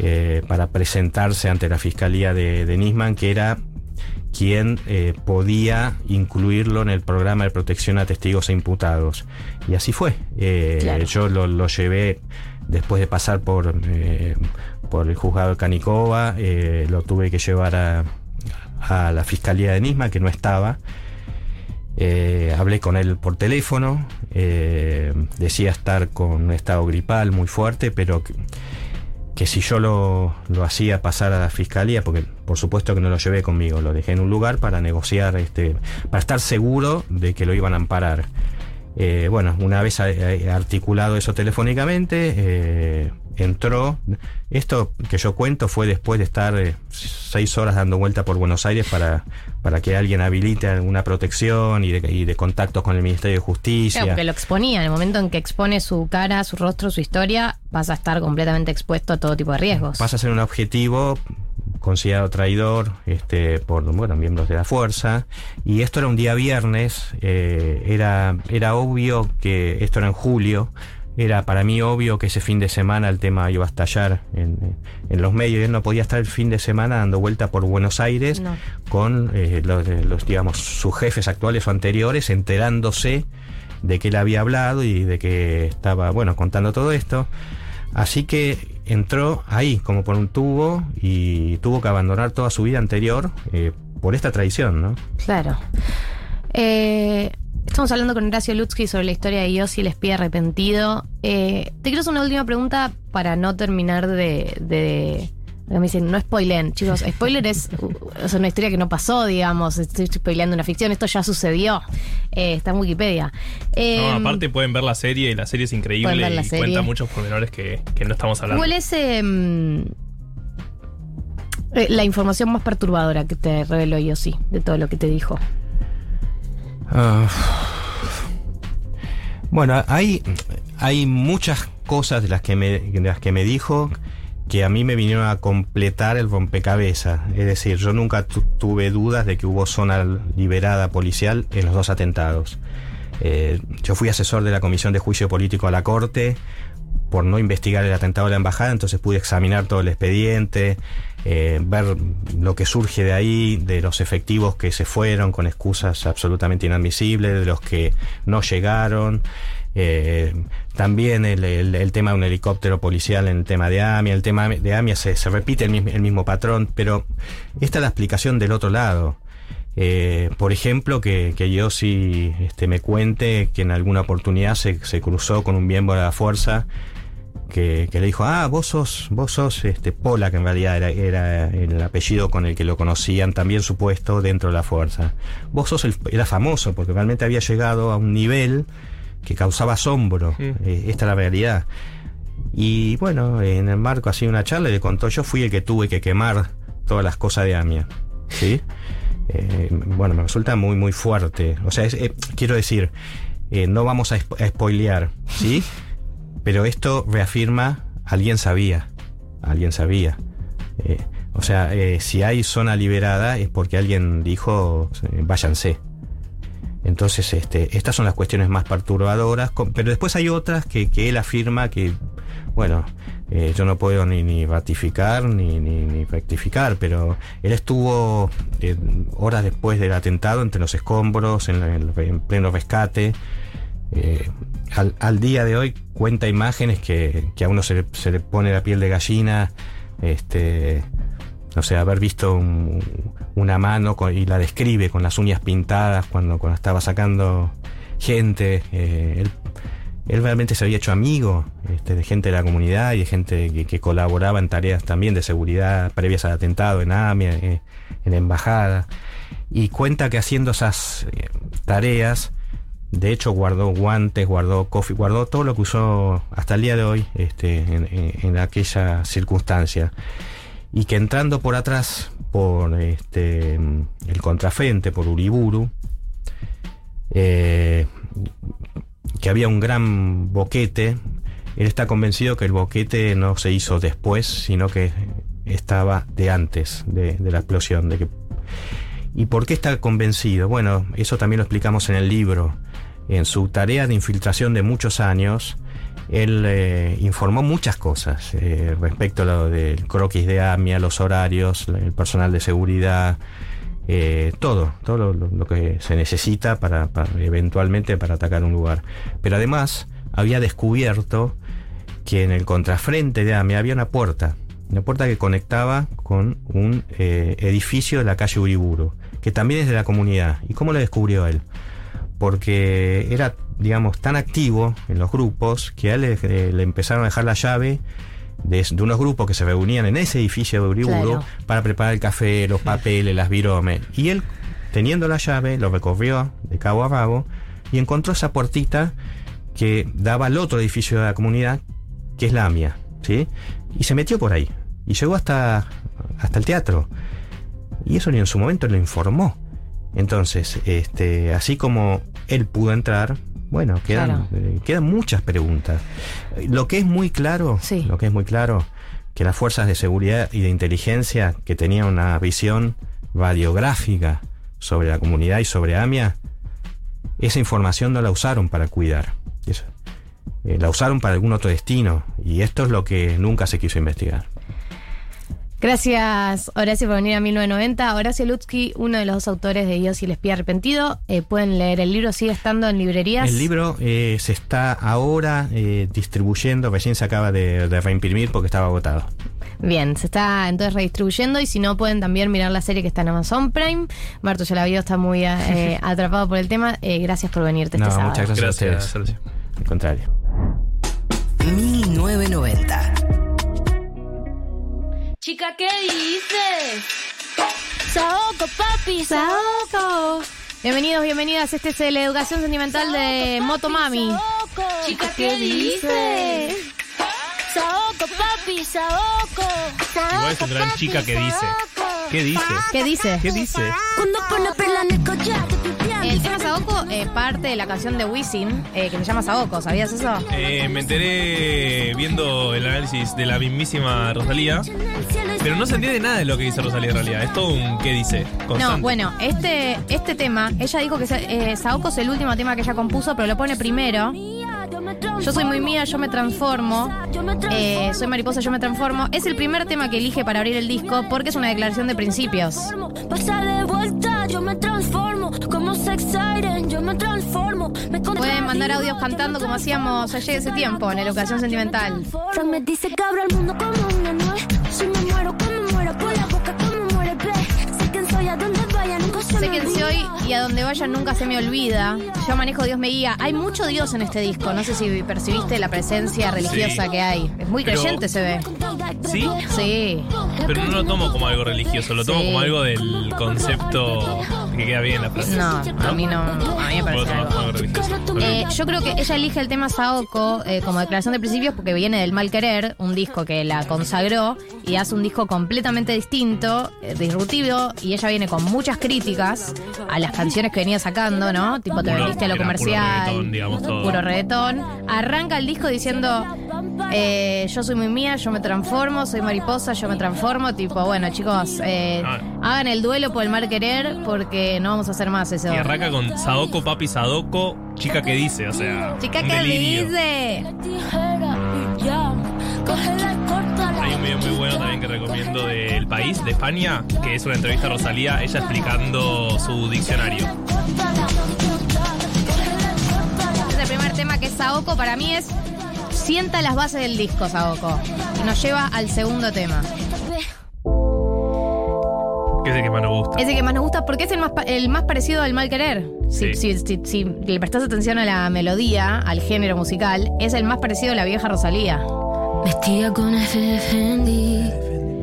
eh, para presentarse ante la fiscalía de, de Nisman, que era quien eh, podía incluirlo en el programa de protección a testigos e imputados. Y así fue. Eh, Claro. Yo lo, lo llevé después de pasar por, eh, por el juzgado de Canicova, eh, lo tuve que llevar a, a la fiscalía de Nisman, que no estaba. Eh, hablé con él por teléfono, eh, decía estar con un estado gripal muy fuerte, pero que, si yo lo, lo hacía pasar a la fiscalía, porque por supuesto que no lo llevé conmigo, lo dejé en un lugar para negociar, este, para estar seguro de que lo iban a amparar. Eh, bueno, una vez articulado eso telefónicamente, eh, entró. Esto que yo cuento fue después de estar eh, seis horas dando vuelta por Buenos Aires para, para que alguien habilite alguna protección y de, y de contactos con el Ministerio de Justicia. Claro, porque lo exponía. En el momento en que expone su cara, su rostro, su historia, vas a estar completamente expuesto a todo tipo de riesgos. pasa a ser un objetivo considerado traidor este, por bueno, miembros de la fuerza. Y esto era un día viernes, eh, era, era obvio que esto era en julio. Era para mí obvio que ese fin de semana el tema iba a estallar en, en los medios. Él no podía estar el fin de semana dando vuelta por Buenos Aires No. con eh, los, los, digamos, sus jefes actuales o anteriores enterándose de que él había hablado y de que estaba, bueno, contando todo esto. Así que entró ahí, como por un tubo, y tuvo que abandonar toda su vida anterior eh, por esta traición, ¿no? Claro. Eh, estamos hablando con Horacio Lutzky sobre la historia de Yossi, el espía arrepentido. Eh, te quiero hacer una última pregunta para no terminar de. de me dicen, no spoilen. Chicos, spoiler es, es una historia que no pasó, digamos. Estoy spoileando una ficción. Esto ya sucedió. Eh, está en Wikipedia. Eh, No, aparte pueden ver la serie y la serie es increíble ver la y serie. cuenta muchos pormenores que, que no estamos hablando. ¿Cuál es em, eh, la información más perturbadora que te reveló Yossi de todo lo que te dijo? Ah, bueno, hay, hay muchas cosas de las, que me, de las que me dijo que a mí me vinieron a completar el rompecabezas. Es decir, yo nunca tu- tuve dudas de que hubo zona liberada policial en los dos atentados. Eh, yo fui asesor de la Comisión de Juicio Político a la Corte por no investigar el atentado de la embajada, entonces pude examinar todo el expediente, eh, ver lo que surge de ahí, de los efectivos que se fueron con excusas absolutamente inadmisibles, de los que no llegaron. eh, también el, el- el tema de un helicóptero policial en el tema de AMIA, el tema de AMIA se, se repite el mismo, el mismo patrón, pero esta es la explicación del otro lado. Eh, por ejemplo, que, que yo sí este, me cuente que en alguna oportunidad se, se cruzó con un miembro de la fuerza que, que le dijo, ah, vos sos, vos sos este, Pola, que en realidad era, era el apellido con el que lo conocían, también supuesto dentro de la fuerza. Vos sos el, era famoso porque realmente había llegado a un nivel que causaba asombro. Eh, esta es la realidad. Y bueno, en el marco así de una charla le contó, yo fui el que tuve que quemar todas las cosas de Amia. ¿Sí? Eh, bueno, me resulta muy, muy fuerte. O sea, es- eh, quiero decir, no vamos a, spo- a spoilear, ¿sí? Pero esto reafirma, alguien sabía, alguien sabía. Eh, o sea, eh, si hay zona liberada es porque alguien dijo, eh, váyanse. Entonces, este, estas son las cuestiones más perturbadoras, pero después hay otras que, que él afirma que, bueno, yo no puedo ni, ni ratificar ni, ni, ni rectificar, pero él estuvo horas después del atentado entre los escombros, en pleno rescate. Eh, al, día de hoy cuenta imágenes que, que a uno se le, se le pone la piel de gallina, este, no sé, haber visto un- una mano y la describe con las uñas pintadas cuando, estaba sacando gente. eh, él, realmente se había hecho amigo este, de gente de la comunidad y de gente que, colaboraba en tareas también de seguridad previas al atentado en AMIA, eh, en la embajada. Y cuenta que haciendo esas tareas, de hecho guardó guantes, guardó coffee, guardó todo lo que usó hasta el día de hoy este, en, aquella circunstancia. Y que entrando por atrás por este el contrafrente por Uriburu eh, que había un gran boquete él está convencido que el boquete no se hizo después sino que estaba de antes de, de la explosión de que ¿Y por qué está convencido? Bueno, eso también lo explicamos en el libro. En su tarea de infiltración de muchos años, él eh, informó muchas cosas eh, respecto a lo del croquis de AMIA, los horarios, el personal de seguridad, eh, todo, todo lo, que se necesita para, para eventualmente para atacar un lugar. Pero además había descubierto que en el contrafrente de AMIA había una puerta, una puerta que conectaba con un eh, edificio de la calle Uriburu, que también es de la comunidad. ¿Y cómo lo descubrió él? Porque era, digamos, tan activo en los grupos que a él le, eh, le empezaron a dejar la llave de, de unos grupos que se reunían en ese edificio de Uriburu Claro. para preparar el café, los papeles, las viromes. Y él, teniendo la llave, lo recorrió de cabo a rabo y encontró esa puertita que daba al otro edificio de la comunidad, que es la AMIA, ¿sí? Y se metió por ahí. Y llegó hasta, hasta el teatro. Y eso ni en su momento lo informó. Entonces, este, así como él pudo entrar, bueno, quedan, Claro. eh, quedan muchas preguntas. Lo que es muy claro, lo que es muy claro, que las fuerzas de seguridad y de inteligencia que tenían una visión radiográfica sobre la comunidad y sobre AMIA, esa información no la usaron para cuidar. Eso. Eh, la usaron para algún otro destino. Y esto es lo que nunca se quiso investigar. Gracias, Horacio, por venir a 1990. Horacio Lutsky, uno de los dos autores de Dios y el espía arrepentido. Eh, pueden leer el libro, sigue estando en librerías. El libro eh, se está ahora eh, distribuyendo, recién se acaba de, de reimprimir porque estaba agotado. Bien, se está entonces redistribuyendo y si no pueden también mirar la serie que está en Amazon Prime. Marto ya la vio, está muy eh, atrapado por el tema. Eh, gracias por venirte No, este sábado. muchas gracias, Gracias, a ustedes. Al contrario. 1990. Chica, ¿qué dices? Saoco, papi, Saoco. Bienvenidos, bienvenidas. Este es la educación sentimental de Motomami. Chica, ¿qué dices? Saoco, papi, Saoco. Igual es un gran chica que dice. ¿Qué dice? ¿Qué dice? ¿Qué dice? Cuando pone perla en el tema Saoko es parte de la canción de Wisin, eh, que se llama Saoko, ¿sabías eso? Eh, me enteré viendo el análisis de la mismísima Rosalía, pero no se entiende nada de lo que dice Rosalía en realidad. Es todo un ¿qué dice? Constante. No, bueno, este, este tema, ella dijo que se- eh, Saoko es el último tema que ella compuso, pero lo pone primero. Yo soy muy mía, yo me transformo. Eh, soy mariposa, yo me transformo. Es el primer tema que elige para abrir el disco porque es una declaración de principios. Pueden mandar audios cantando como hacíamos ayer ese tiempo en la educación sentimental. Fran me dice que abro el mundo como una nuez. Si me muero, como muero, por la boca como muere, ve. Sé quién soy, a vaya, nunca se me y a donde vaya nunca se me olvida. Yo manejo Dios me guía. Hay mucho Dios en este disco. No sé si percibiste la presencia religiosa Sí. que hay. Es muy Pero- creyente se ve. ¿Sí? Sí. Pero no lo tomo como algo religioso, lo tomo Sí. como algo del concepto que queda bien en la frase. No, a mí no. A mí me ¿O lo parece algo. como religioso? Eh, yo creo que ella elige el tema Saoko eh, como declaración de principios porque viene del Mal Querer, un disco que la consagró y hace un disco completamente distinto, eh, disruptivo, y ella viene con muchas críticas a las canciones que venía sacando, ¿no? Tipo, te vendiste a lo era puro comercial. reggaetón, digamos, todo. Puro reggaetón. Arranca el disco diciendo. eh, yo soy muy mía, yo me transformo, soy mariposa, yo me transformo. Tipo, bueno, chicos, eh, Ah. hagan el duelo por el mal querer porque no vamos a hacer más eso. Y arranca con Sadoko, papi Sadoko, chica que dice, o sea. Chica, un ¿qué delirio. dice? Tijera y ya. Hay un video muy bueno también que recomiendo del país, de España, que es una entrevista a Rosalía, ella explicando su diccionario. Este es el primer tema que es Saoko. Para mí es. Sienta las bases del disco, Saoko. Y nos lleva al segundo tema. Que es el que más nos gusta. Ese que más nos gusta porque es el más, el más parecido al mal querer. Si, Sí. si- si- si le prestas atención a la melodía, al género musical, es el más parecido a la vieja Rosalía. Vestida con F de Fendi,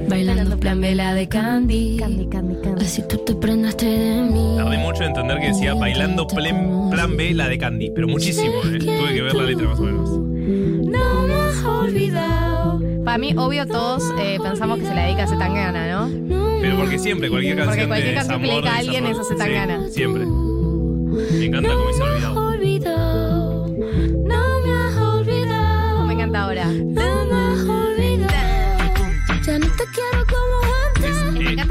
bailando plan vela de Candy. Candy, candy, candy. Así tú te prendaste de mí. Tardé mucho en entender que decía bailando plan, plan B la de Candy, pero muchísimo, eh. Tuve que ver la letra más o menos. No me has olvidado. Para mí, obvio, todos eh, pensamos que se la dedica a Zetangana, ¿no? Pero porque siempre, cualquier canción Porque cualquier de canción que le dedica a alguien es a Zetangana. sí, siempre. Me encanta cómo se ha olvidado.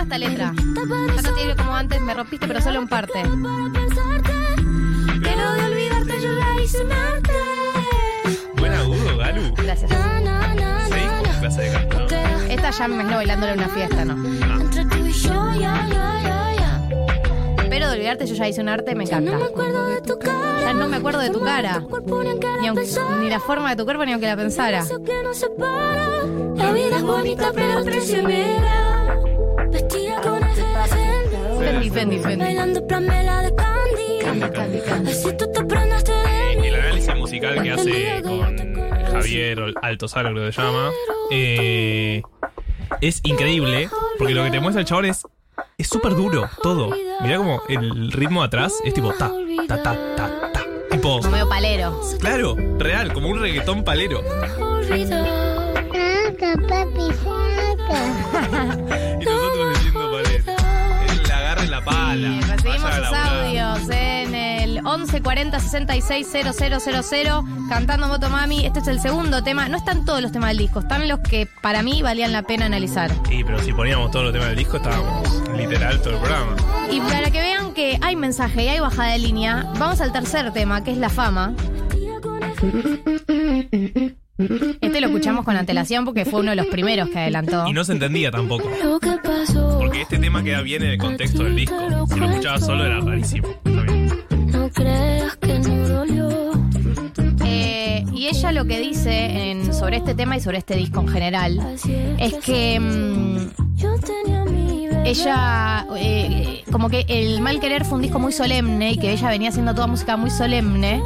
Esta letra. Ya no digo como antes, me rompiste, pero solo en parte. Pero de olvidarte yo la hice un arte. Buen agudo, Galu. Gracias. Na. clase de canto, ¿no? Esta ya me imagino bailándole en una fiesta, ¿no? Entre tú y yo, ya, ya, ya, ya. Pero de olvidarte, yo ya hice un arte, me encanta. No me acuerdo de tu cara. Ya no me acuerdo de tu cara. ni aunque Ni, la forma de tu cuerpo, ni aunque la pensara. La vida es bonita pero traicionera. Fendi, Fendi, Fendi. Bailando plamela de candy. Así tú te prendaste de mí. El análisis musical que hace con Javier Altozano, creo que se llama, eh, es increíble, porque lo que te muestra el chabón es es súper duro todo. Mirá como el ritmo atrás es tipo ta, ta, ta, ta, ta. Tipo, Como medio palero. claro, real, como un reggaetón palero. Saca, papi, Y recibimos sus audios en el 1140 66 000 cantando Motomami. Este es el segundo tema. No están todos los temas del disco, están los que para mí valían la pena analizar. Sí, pero si poníamos todos los temas del disco, estábamos literal todo el programa. Y para que vean que hay mensaje y hay bajada de línea, vamos al tercer tema, que es la fama. Este lo escuchamos con antelación porque fue uno de los primeros que adelantó. Y no se entendía tampoco. Porque este tema queda bien en el contexto del disco. Si lo escuchabas solo era rarísimo. No creas que no dolió. Eh, y ella lo que dice en- sobre este tema y sobre este disco en general es que mm, Ella, eh, como que el mal querer fue un disco muy solemne y que ella venía haciendo toda música muy solemne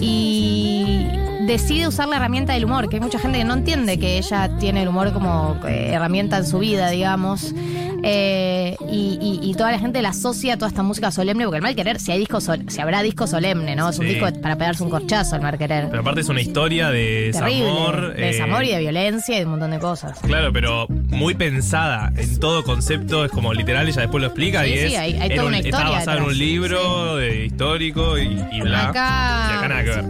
y decide usar la herramienta del humor, que hay mucha gente que no entiende que ella tiene el humor como eh, herramienta en su vida, digamos. Eh, y, y- y toda la gente la asocia a toda esta música solemne, porque el mal querer, si hay disco si habrá disco solemne, ¿no? Es un Sí. disco para pegarse un corchazo el mal querer. Pero aparte es una historia de Terrible, desamor. de desamor eh, y de violencia y de un montón de cosas. Claro, pero muy pensada en todo concepto. Es como literal, ella después lo explica Sí, y sí, es. hay- hay toda un- una historia basado en un libro de histórico y, y bla. Acá- Y acá nada que ver.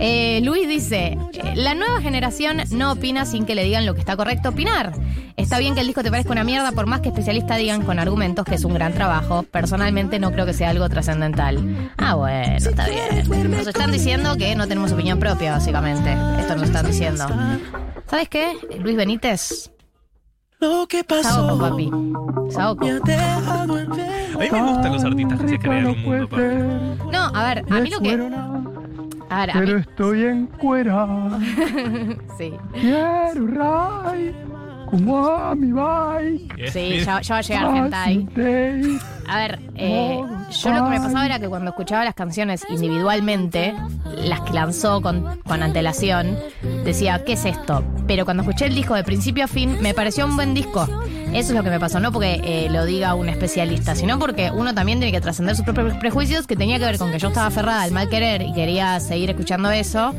Eh, Luis dice, la nueva generación no opina sin que le digan lo que está correcto opinar. Está bien que el disco te parezca una mierda, por más que especialistas digan con argumentos que es un gran trabajo. Personalmente no creo que sea algo trascendental. Ah, bueno, está bien. Nos están diciendo que no tenemos opinión propia, básicamente. Esto nos están diciendo. ¿Sabes qué? Luis Benítez. Lo que Saoco, papi. Saoco. A mí me gustan los artistas que se crean un mundo. pa. No, a ver, a mí lo que... A ver, a mí... Pero estoy en cuera. Sí. Quiero ray. Como a mi bike. Sí, ya, ya va a llegar Gentai. A ver, eh, yo lo que me pasaba era que cuando escuchaba las canciones individualmente, las que lanzó con, con antelación, decía, ¿qué es esto? Pero cuando escuché el disco de principio a fin, me pareció un buen disco. Eso es lo que me pasó, no porque eh, lo diga un especialista, sino porque uno también tiene que trascender sus propios prejuicios, que tenía que ver con que yo estaba aferrada al mal querer y quería seguir escuchando eso.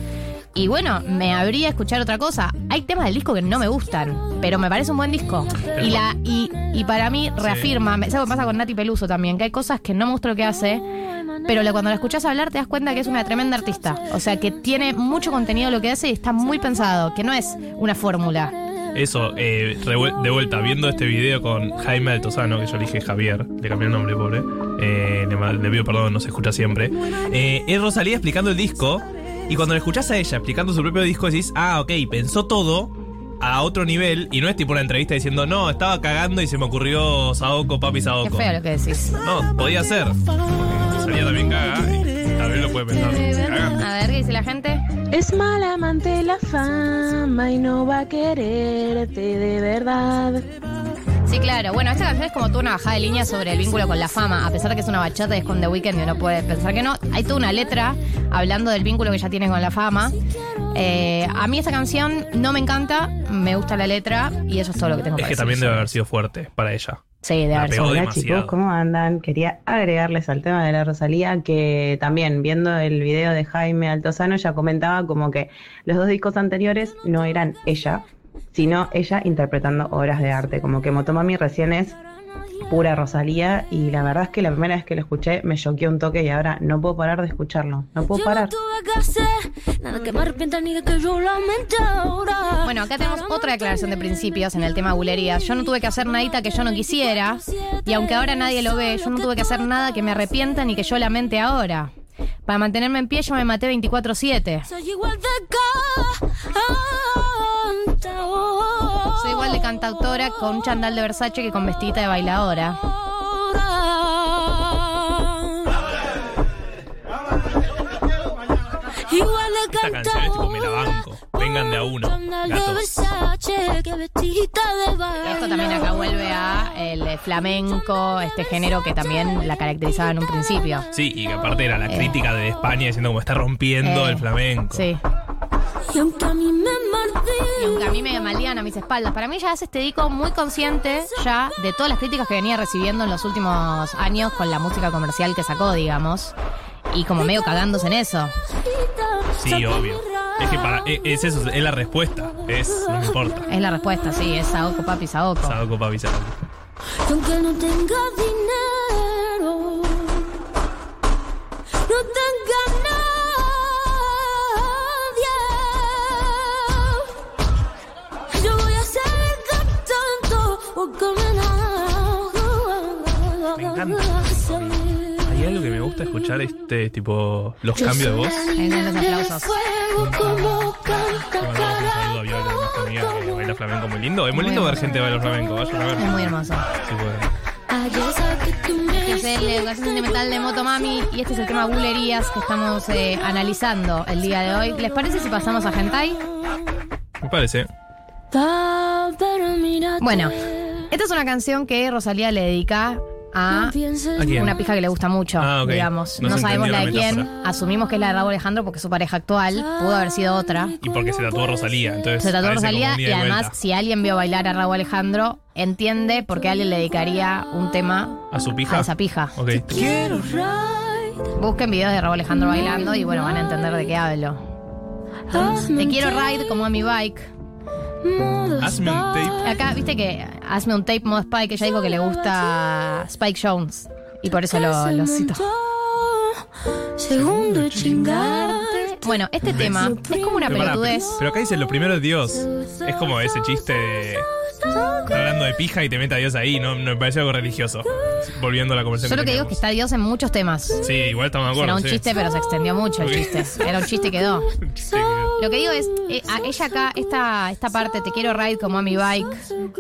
Y bueno, me abría a escuchar otra cosa. Hay temas del disco que no me gustan, pero me parece un buen disco. Y la y, y para mí reafirma, ¿sabes lo que pasa con Nati Peluso también? Que hay cosas que no me gusta lo que hace, pero cuando la escuchas hablar te das cuenta que es una tremenda artista. O sea, que tiene mucho contenido lo que hace y está muy pensado, que no es una fórmula. Eso, eh, de vuelta, viendo este video con Jaime Altozano, que yo le dije Javier, le cambié el nombre, pobre. Eh, le, le pido perdón, no se escucha siempre. Eh, es Rosalía explicando el disco. Y cuando la escuchás a ella explicando su propio disco, decís, ah, ok, pensó todo a otro nivel. Y no es tipo una entrevista diciendo, no, estaba cagando y se me ocurrió Saoko, papi Qué Saoko. feo lo que decís. No, podía ser. Rosalía también caga y tal vez lo puede pensar. Caga. A ver, ¿qué dice la gente? Es mal amante la fama y no va a quererte de verdad. Sí, claro. Bueno, esta canción es como toda una bajada de línea sobre el vínculo con la fama. A pesar de que es una bachata y es con The Weeknd y uno puede pensar que no. Hay toda una letra hablando del vínculo que ella tiene con la fama. Eh, a mí esta canción no me encanta, me gusta la letra y eso es todo lo que tengo Es para que decir. también debe haber sido fuerte para ella. Sí, debe La haber. Hola chicos, ¿cómo andan? Quería agregarles al tema de la Rosalía que también viendo el video de Jaime Altozano ya comentaba como que los dos discos anteriores no eran ella, sino ella interpretando obras de arte, como que Motomami recién es pura Rosalía y la verdad es que la primera vez que lo escuché me choqueó un toque y ahora no puedo parar de escucharlo, no puedo parar. Bueno, acá tenemos otra declaración de principios en el tema bulerías. Yo no tuve que hacer nadita que yo no quisiera y aunque ahora nadie lo ve, yo no tuve que hacer nada que me arrepienta ni que yo lamente ahora. Para mantenerme en pie yo me maté 24/7. Soy igual de cantadora. Igual de cantautora con un chandal de Versace que con vestidita de bailadora. Igual de me la banco. Vengan de a uno. Esto también acá vuelve a el eh, flamenco, este género que también la caracterizaba en un principio. Sí, y que aparte era la crítica de España diciendo como está rompiendo Eh, el flamenco. Sí. Y aunque a mí me Y aunque a mí me maldían a mis espaldas, para mí ya hace este disco muy consciente ya de todas las críticas que venía recibiendo en los últimos años con la música comercial que sacó, digamos. Y como medio cagándose en eso. Sí, obvio. Es que para, es, es eso, es la respuesta. Es, no me importa. Es la respuesta, sí, es Saoko, papi, Saoko. Saoko, papi, Saoko. Y aunque no tenga Hay algo que me gusta escuchar este tipo los cambios de voz. Ahí los aplausos. Baila flamenco muy lindo. Es muy lindo ver gente bailar flamenco. Vayan a ver. Es muy hermoso. Sí, bueno. Este es el Educación Sentimental de Motomami y este es el tema bulerías que estamos eh, analizando el día de hoy. ¿Les parece si pasamos a Gentai? Me parece. Bueno, esta es una canción que Rosalía le dedica a ¿A una pija que le gusta mucho, Ah, digamos. No sabemos la de quién. Asumimos que es la de Raúl Alejandro porque es su pareja actual. Pudo haber sido otra. Y porque se tatuó Rosalía. Entonces Se como Rosalía y además, vuelta. si alguien vio bailar a Raúl Alejandro, entiende por qué alguien le dedicaría un tema ¿A su pija? a esa pija. Busquen videos de Raúl Alejandro bailando y bueno, van a entender de qué hablo. Te quiero ride como a mi bike. Hazme un tape. Acá, viste que hazme un tape modo Spike, ella dijo que le gusta Spike Jones. Y por eso lo, lo cito. Segundo chingarte. Bueno, este tema es como una Pero pará, pelotudez. pero acá dice lo primero es Dios. Es como ese chiste de. Está hablando de pija y te mete a Dios ahí. No, me parece algo religioso. Volviendo a la conversación. Yo lo que digo es que está Dios en muchos temas. Sí, igual estamos de acuerdo. Era un sí. chiste, pero se extendió mucho el chiste. Era un chiste y quedó. Lo que digo es, eh, a ella acá, esta, esta parte, te quiero ride como a mi bike,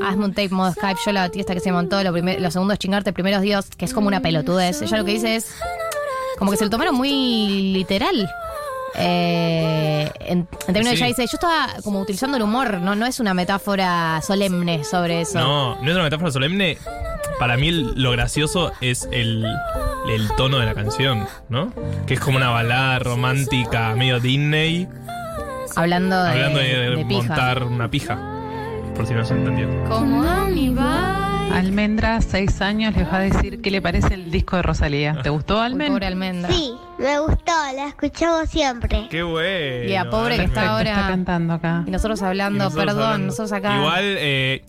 hazme un tape modo Skype, yo la batí esta que se montó, lo primer- los segundos chingarte, primeros Dios, que es como una pelotudez. Ella lo que dice es, como que se lo tomaron muy literal. Eh, en, en términos de ella dice, yo estaba como utilizando el humor, no, no es una metáfora solemne sobre eso. No, no es una metáfora solemne. Para mí el- lo gracioso es el, el tono de la canción, ¿no? Que es como una balada romántica, medio Disney, Hablando de, hablando de, de pija. montar una pija. Por si no se entendió. Como. Almendra, seis años, les va a decir qué le parece el disco de Rosalía. ¿Te gustó, Almendra? Pobre Almendra. Sí, me gustó, la escuchamos siempre. Qué bueno. Y a pobre que está Perfecto, ahora. está cantando acá. Y nosotros hablando, Y nosotros perdón, hablando. nosotros acá. Igual eh,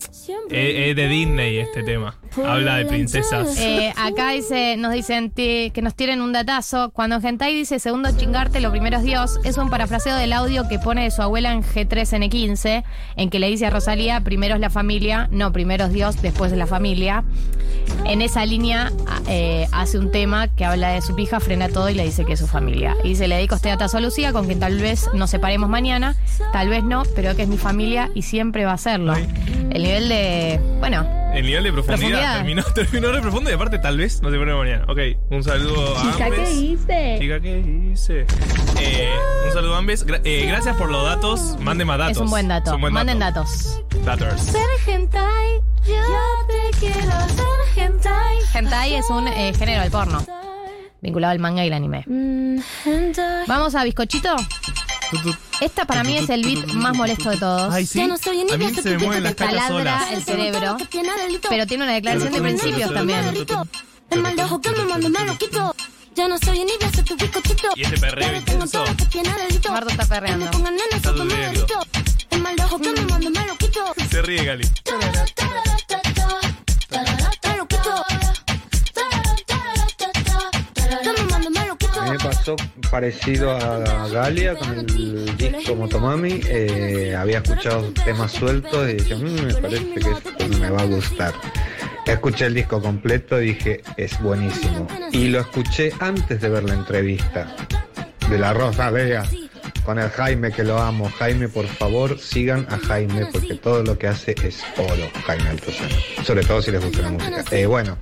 eh, es de Disney este tema. Habla de princesas. Eh, acá dice, nos dicen ti- que nos tienen un datazo. Cuando Gentai dice segundo chingarte, lo primero es Dios, es un parafraseo del audio que pone de su abuela en G3N15, en que le dice a Rosalía, primero es la familia, no, primero es Dios, después es la familia. En esa línea eh, hace un tema que habla de su pija, frena todo y le dice que es su familia. Y dice, le dedico este datazo a Lucía, con quien tal vez nos separemos mañana, tal vez no, pero que es mi familia y siempre va a serlo. El nivel de, bueno, El nivel de profundidad, Profundidad. terminó, terminó re profundo y aparte tal vez no se pone mañana. Ok, un saludo a Chica, ambes. ¿qué hice? Chica, ¿qué hice? Eh, un saludo a ambes. Gra- eh, gracias por los datos. Manden más datos. es un buen dato. Un buen Manden dato. datos. Daters. Hentai, yo te quiero ser hentai. Hentai es un eh, género del porno, vinculado al manga y el anime. Mm. Vamos a bizcochito. Esta para mí es el beat más molesto de todos. Ay, sí. Ya no soy A mí se me mueven las taladra solas. el cerebro, pero tiene una declaración de principios también. El mal de ojo que me mando me lo quito. Ya no soy envidia, soy tu bizcochito. Y este perreo intenso. Marta está perreando. Está durmiendo. El mal de ojo que me mando me lo quito. Se ríe, Gali. A mí me pasó parecido a Galia con el disco Motomami. Eh, había escuchado temas sueltos y dije, "Mm, me parece que esto me va a gustar. Escuché el disco completo y dije, es buenísimo. Y lo escuché antes de ver la entrevista de la Rosa Vega con el Jaime que lo amo. Jaime, por favor, sigan a Jaime porque todo lo que hace es oro, Jaime Altozano. Sobre todo si les gusta la música. Eh, bueno,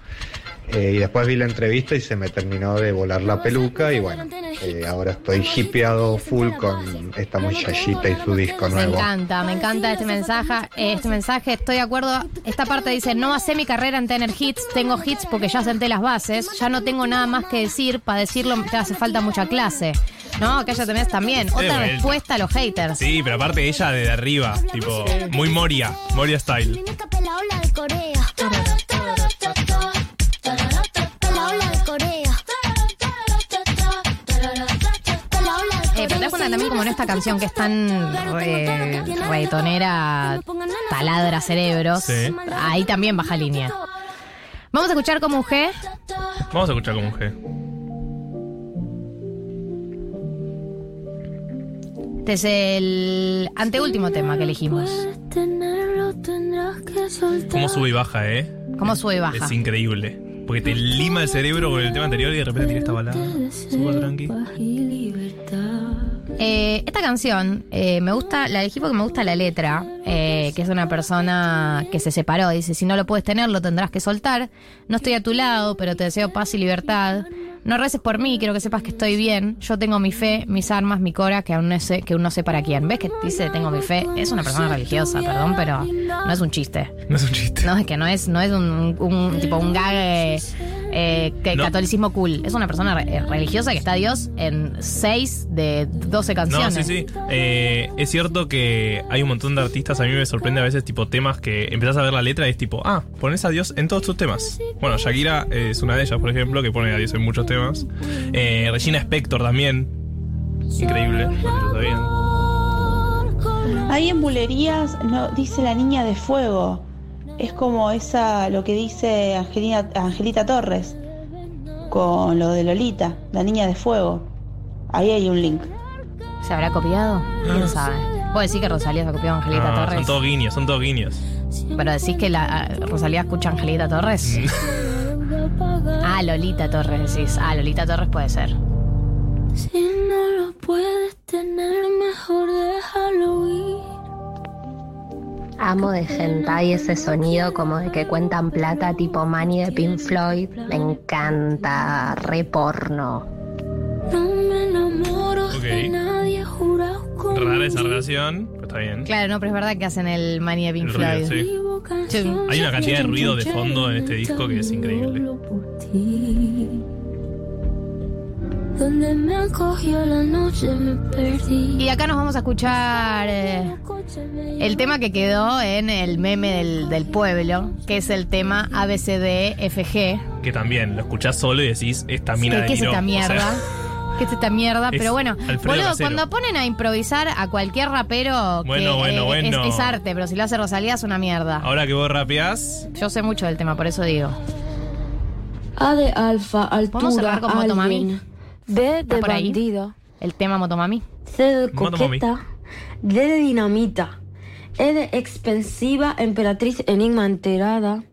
eh, y después vi la entrevista y se me terminó de volar la peluca y bueno, eh, ahora estoy hipeado full con esta muchachita y su disco Me nuevo. encanta, me encanta este mensaje. Este mensaje, estoy de acuerdo. Esta parte dice, no basé mi carrera en tener hits, tengo hits porque ya senté las bases, ya no tengo nada más que decir, para decirlo te hace falta mucha clase. No, acá ya tenés también. Otra respuesta a los haters. Sí, pero aparte ella desde arriba, tipo, muy Moria, Moria style. También como en esta canción que es tan eh, reggaetonera, taladra cerebros, Sí. ahí también baja línea. Vamos a escuchar como un G. Vamos a escuchar como un G. Este es el anteúltimo tema que elegimos. Cómo sube y baja, ¿eh? ¿Cómo sube y baja? Es increíble. Porque te lima el cerebro con el tema anterior y de repente tiene esta balada. Súper tranqui. Eh, esta canción eh, me gusta, la elegí porque me gusta la letra, eh, que es una persona que se separó. Dice, si no lo puedes tener, lo tendrás que soltar. No estoy a tu lado, pero te deseo paz y libertad. No reces por mí, quiero que sepas que estoy bien. Yo tengo mi fe, mis armas, mi cora, que aún no sé, que aún no sé para quién. ¿Ves que dice tengo mi fe? Es una persona religiosa, perdón, pero no es un chiste. No es un chiste. No, es que no es, no es un, un- tipo un gag eh, que- No. catolicismo cool. Es una persona re- eh, religiosa que está Dios en 6 de 12 No, canciones. sí, sí. Eh, es cierto que hay un montón de artistas. A mí me sorprende a veces, tipo, temas que empezás a ver la letra y es tipo, ah, pones a Dios en todos tus temas. Bueno, Shakira es una de ellas, por ejemplo, que pone a Dios en muchos temas. Eh, Regina Spector también. Increíble. no sabían. Ahí en Bulerías no, dice la niña de fuego. Es como esa, lo que dice Angelina, Angelita Torres con lo de Lolita, la niña de fuego. Ahí hay un link. ¿Se habrá copiado? ¿Quién sabe? Vos decís que Rosalía se copió a Angelita No, son Torres. todos guiños, son todos guiños. Pero decís que la ah, Rosalía escucha a Angelita Torres. ah, Lolita Torres decís. Ah, Lolita Torres puede ser. Si no lo puedes tener, mejor déjalo ir. Amo de hentai ese sonido como de que cuentan plata tipo Manny de Pink Floyd. Me encanta, re porno. No me enamoro Ok. de nadie jurado con Rara esa relación, pero está bien. Claro, no, pero es verdad que hacen el Mani de Pink El ruido, Floyd. sí. Hay una cantidad de ruido de fondo en este disco que es increíble. Donde me acogió la noche me perdí. Y acá nos vamos a escuchar eh, el tema que quedó en el meme del, del pueblo, que es el tema ABCDFG. Que también lo escuchás solo y decís, esta mina ¿Qué, de qué es esta O mierda? sea, ¿Qué es esta mierda? es Pero bueno, boludo, cuando ponen a improvisar a cualquier rapero, Bueno, que, bueno, eh, bueno. Es, es arte, pero si lo hace Rosalía es una mierda. ahora que vos rapeás, Yo sé mucho del tema, por eso digo. A de alfa, ¿Podemos cerrar altura, con Motomami? B ¿Está de por ahí? bandido. El tema Motomami. C de coqueta. D de dinamita. E de expensiva, emperatriz enigma enterada.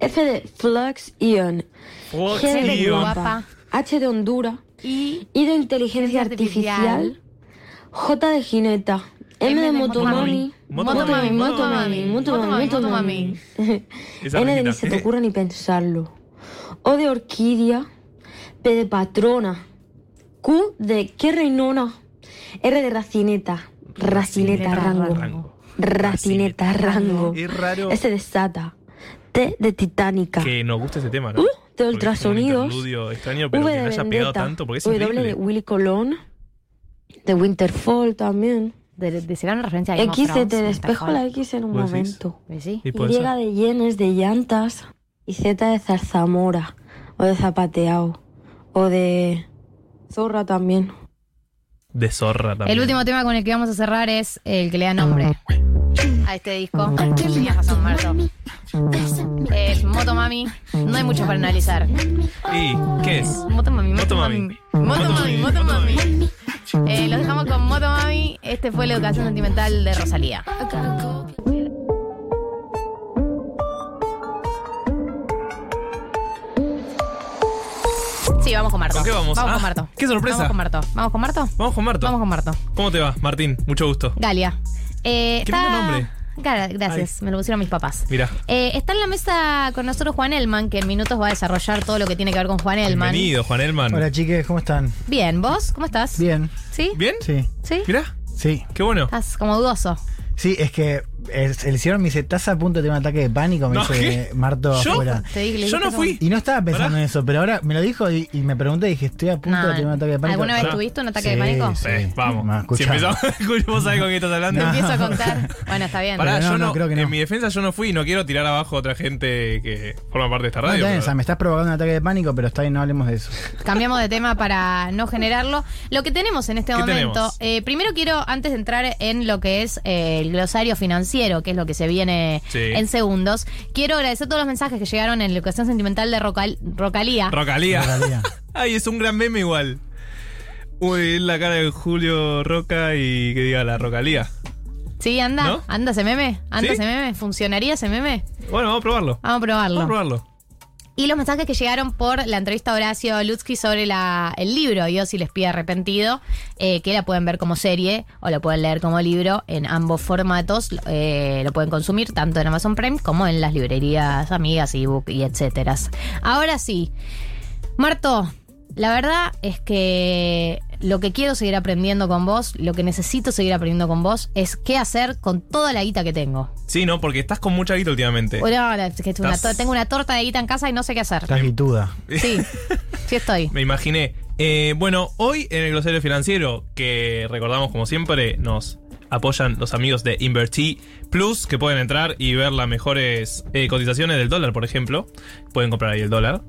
F de flux ion. Flux G de guapa. H de Honduras. Y I de inteligencia artificial. J de jineta. M de motomami. Motomami. Motomami, motomami, motomami, N de ni se te ocurra ni pensarlo. O de orquídea. P de patrona. Q de qué reinona. R de racineta. Racineta, rango. Racineta, rango. Es raro S de sata. T de titánica. que nos guste ese tema, ¿no? Uh, de un ultrasonidos. extraño, pero V que de no haya pegado vendetta. tanto, porque es W de. Willy Colón. De Winterfall también. De, de, será una referencia a X de te despejo Winterfell. la X en un momento. Sí. Y Y ser. de yenes, de llantas. Y Z de zarzamora. O de zapateado. O de zorra también. De zorra también. El último tema con el que vamos a cerrar es el que le da nombre a este disco. Tenías razón, Marto. Es Motomami. No hay mucho para analizar. ¿Y qué es? Motomami, Motomami. Motomami. Motomami, Motomami. Eh, los dejamos con Motomami. Este fue la educación sentimental de Rosalía. Sí, vamos con Marto. ¿Con qué vamos? Vamos Ah, con Marto. qué sorpresa. Vamos con Marto. ¿Vamos con Marto? Vamos con Marto. Vamos con Marto. ¿Cómo te va, Martín? Mucho gusto. Galia. Eh, Qué lindo está- nombre. Gra- Gracias, me lo pusieron mis papás. Mira. Eh, está en la mesa con nosotros Juan Elman, que en minutos va a desarrollar todo lo que tiene que ver con Juan Elman. Bienvenido, Juan Elman. Hola chiques, ¿cómo están? Bien, ¿vos? ¿Cómo estás? Bien. ¿Sí? ¿Bien? Sí. ¿Sí? Mirá, Sí. qué bueno. Estás como dudoso. Sí, es que el, el señor me dice, ¿estás a punto de tener un ataque de pánico? Me No, dice ¿qué? Marto ¿Yo? afuera. Le Yo no fui. Y no estaba pensando en eso, pero ahora me lo dijo y, y me pregunté y dije, estoy a punto No, de tener un ataque de pánico. ¿Alguna vez tuviste un ataque de pánico? sí. Eh, vamos. Ma, si empezamos, vos sabés con qué estás hablando. Te No. empiezo a contar. Bueno, está bien. Pará, no, yo no, no, creo que no. en mi defensa yo no fui y no quiero tirar abajo a otra gente que forma parte de esta No, radio. está bien, pero- o sea, me estás provocando un ataque de pánico, pero está bien, no hablemos de eso. Cambiamos de tema para no generarlo. Lo que tenemos en este ¿Qué momento, eh, primero quiero, antes de entrar en lo que es eh, el glosario financiero, que es lo que se viene Sí. en segundos, quiero agradecer todos los mensajes que llegaron en la educación sentimental de Rocal- Rocalía. Rocalía. Rocalía. Ay, es un gran meme igual. Uy, la cara de Julio Roca y que diga la Rocalía. sí, anda, ¿No? anda ese meme, anda ¿Sí? ese meme, ¿funcionaría ese meme? Bueno, vamos a probarlo. Vamos a probarlo. Vamos a probarlo. Y los mensajes que llegaron por la entrevista a Horacio Lutzky sobre el libro Yo si les pide arrepentido, eh, que la pueden ver como serie o la pueden leer como libro en ambos formatos. eh, lo pueden consumir tanto en Amazon Prime como en las librerías amigas, ebook y etcétera. Ahora sí, Marto, la verdad es que lo que quiero seguir aprendiendo con vos, lo que necesito seguir aprendiendo con vos, es qué hacer con toda la guita que tengo. Sí, no, porque estás con mucha guita últimamente. Bueno, es que tengo una Estás- to- tengo una torta de guita en casa y no sé qué hacer. Estás guituda. Sí, sí estoy. Me imaginé. Eh, bueno, hoy en el glosario financiero, que recordamos como siempre, nos apoyan los amigos de Invertí Plus, que pueden entrar y ver las mejores eh, cotizaciones del dólar, por ejemplo. Pueden comprar ahí el dólar,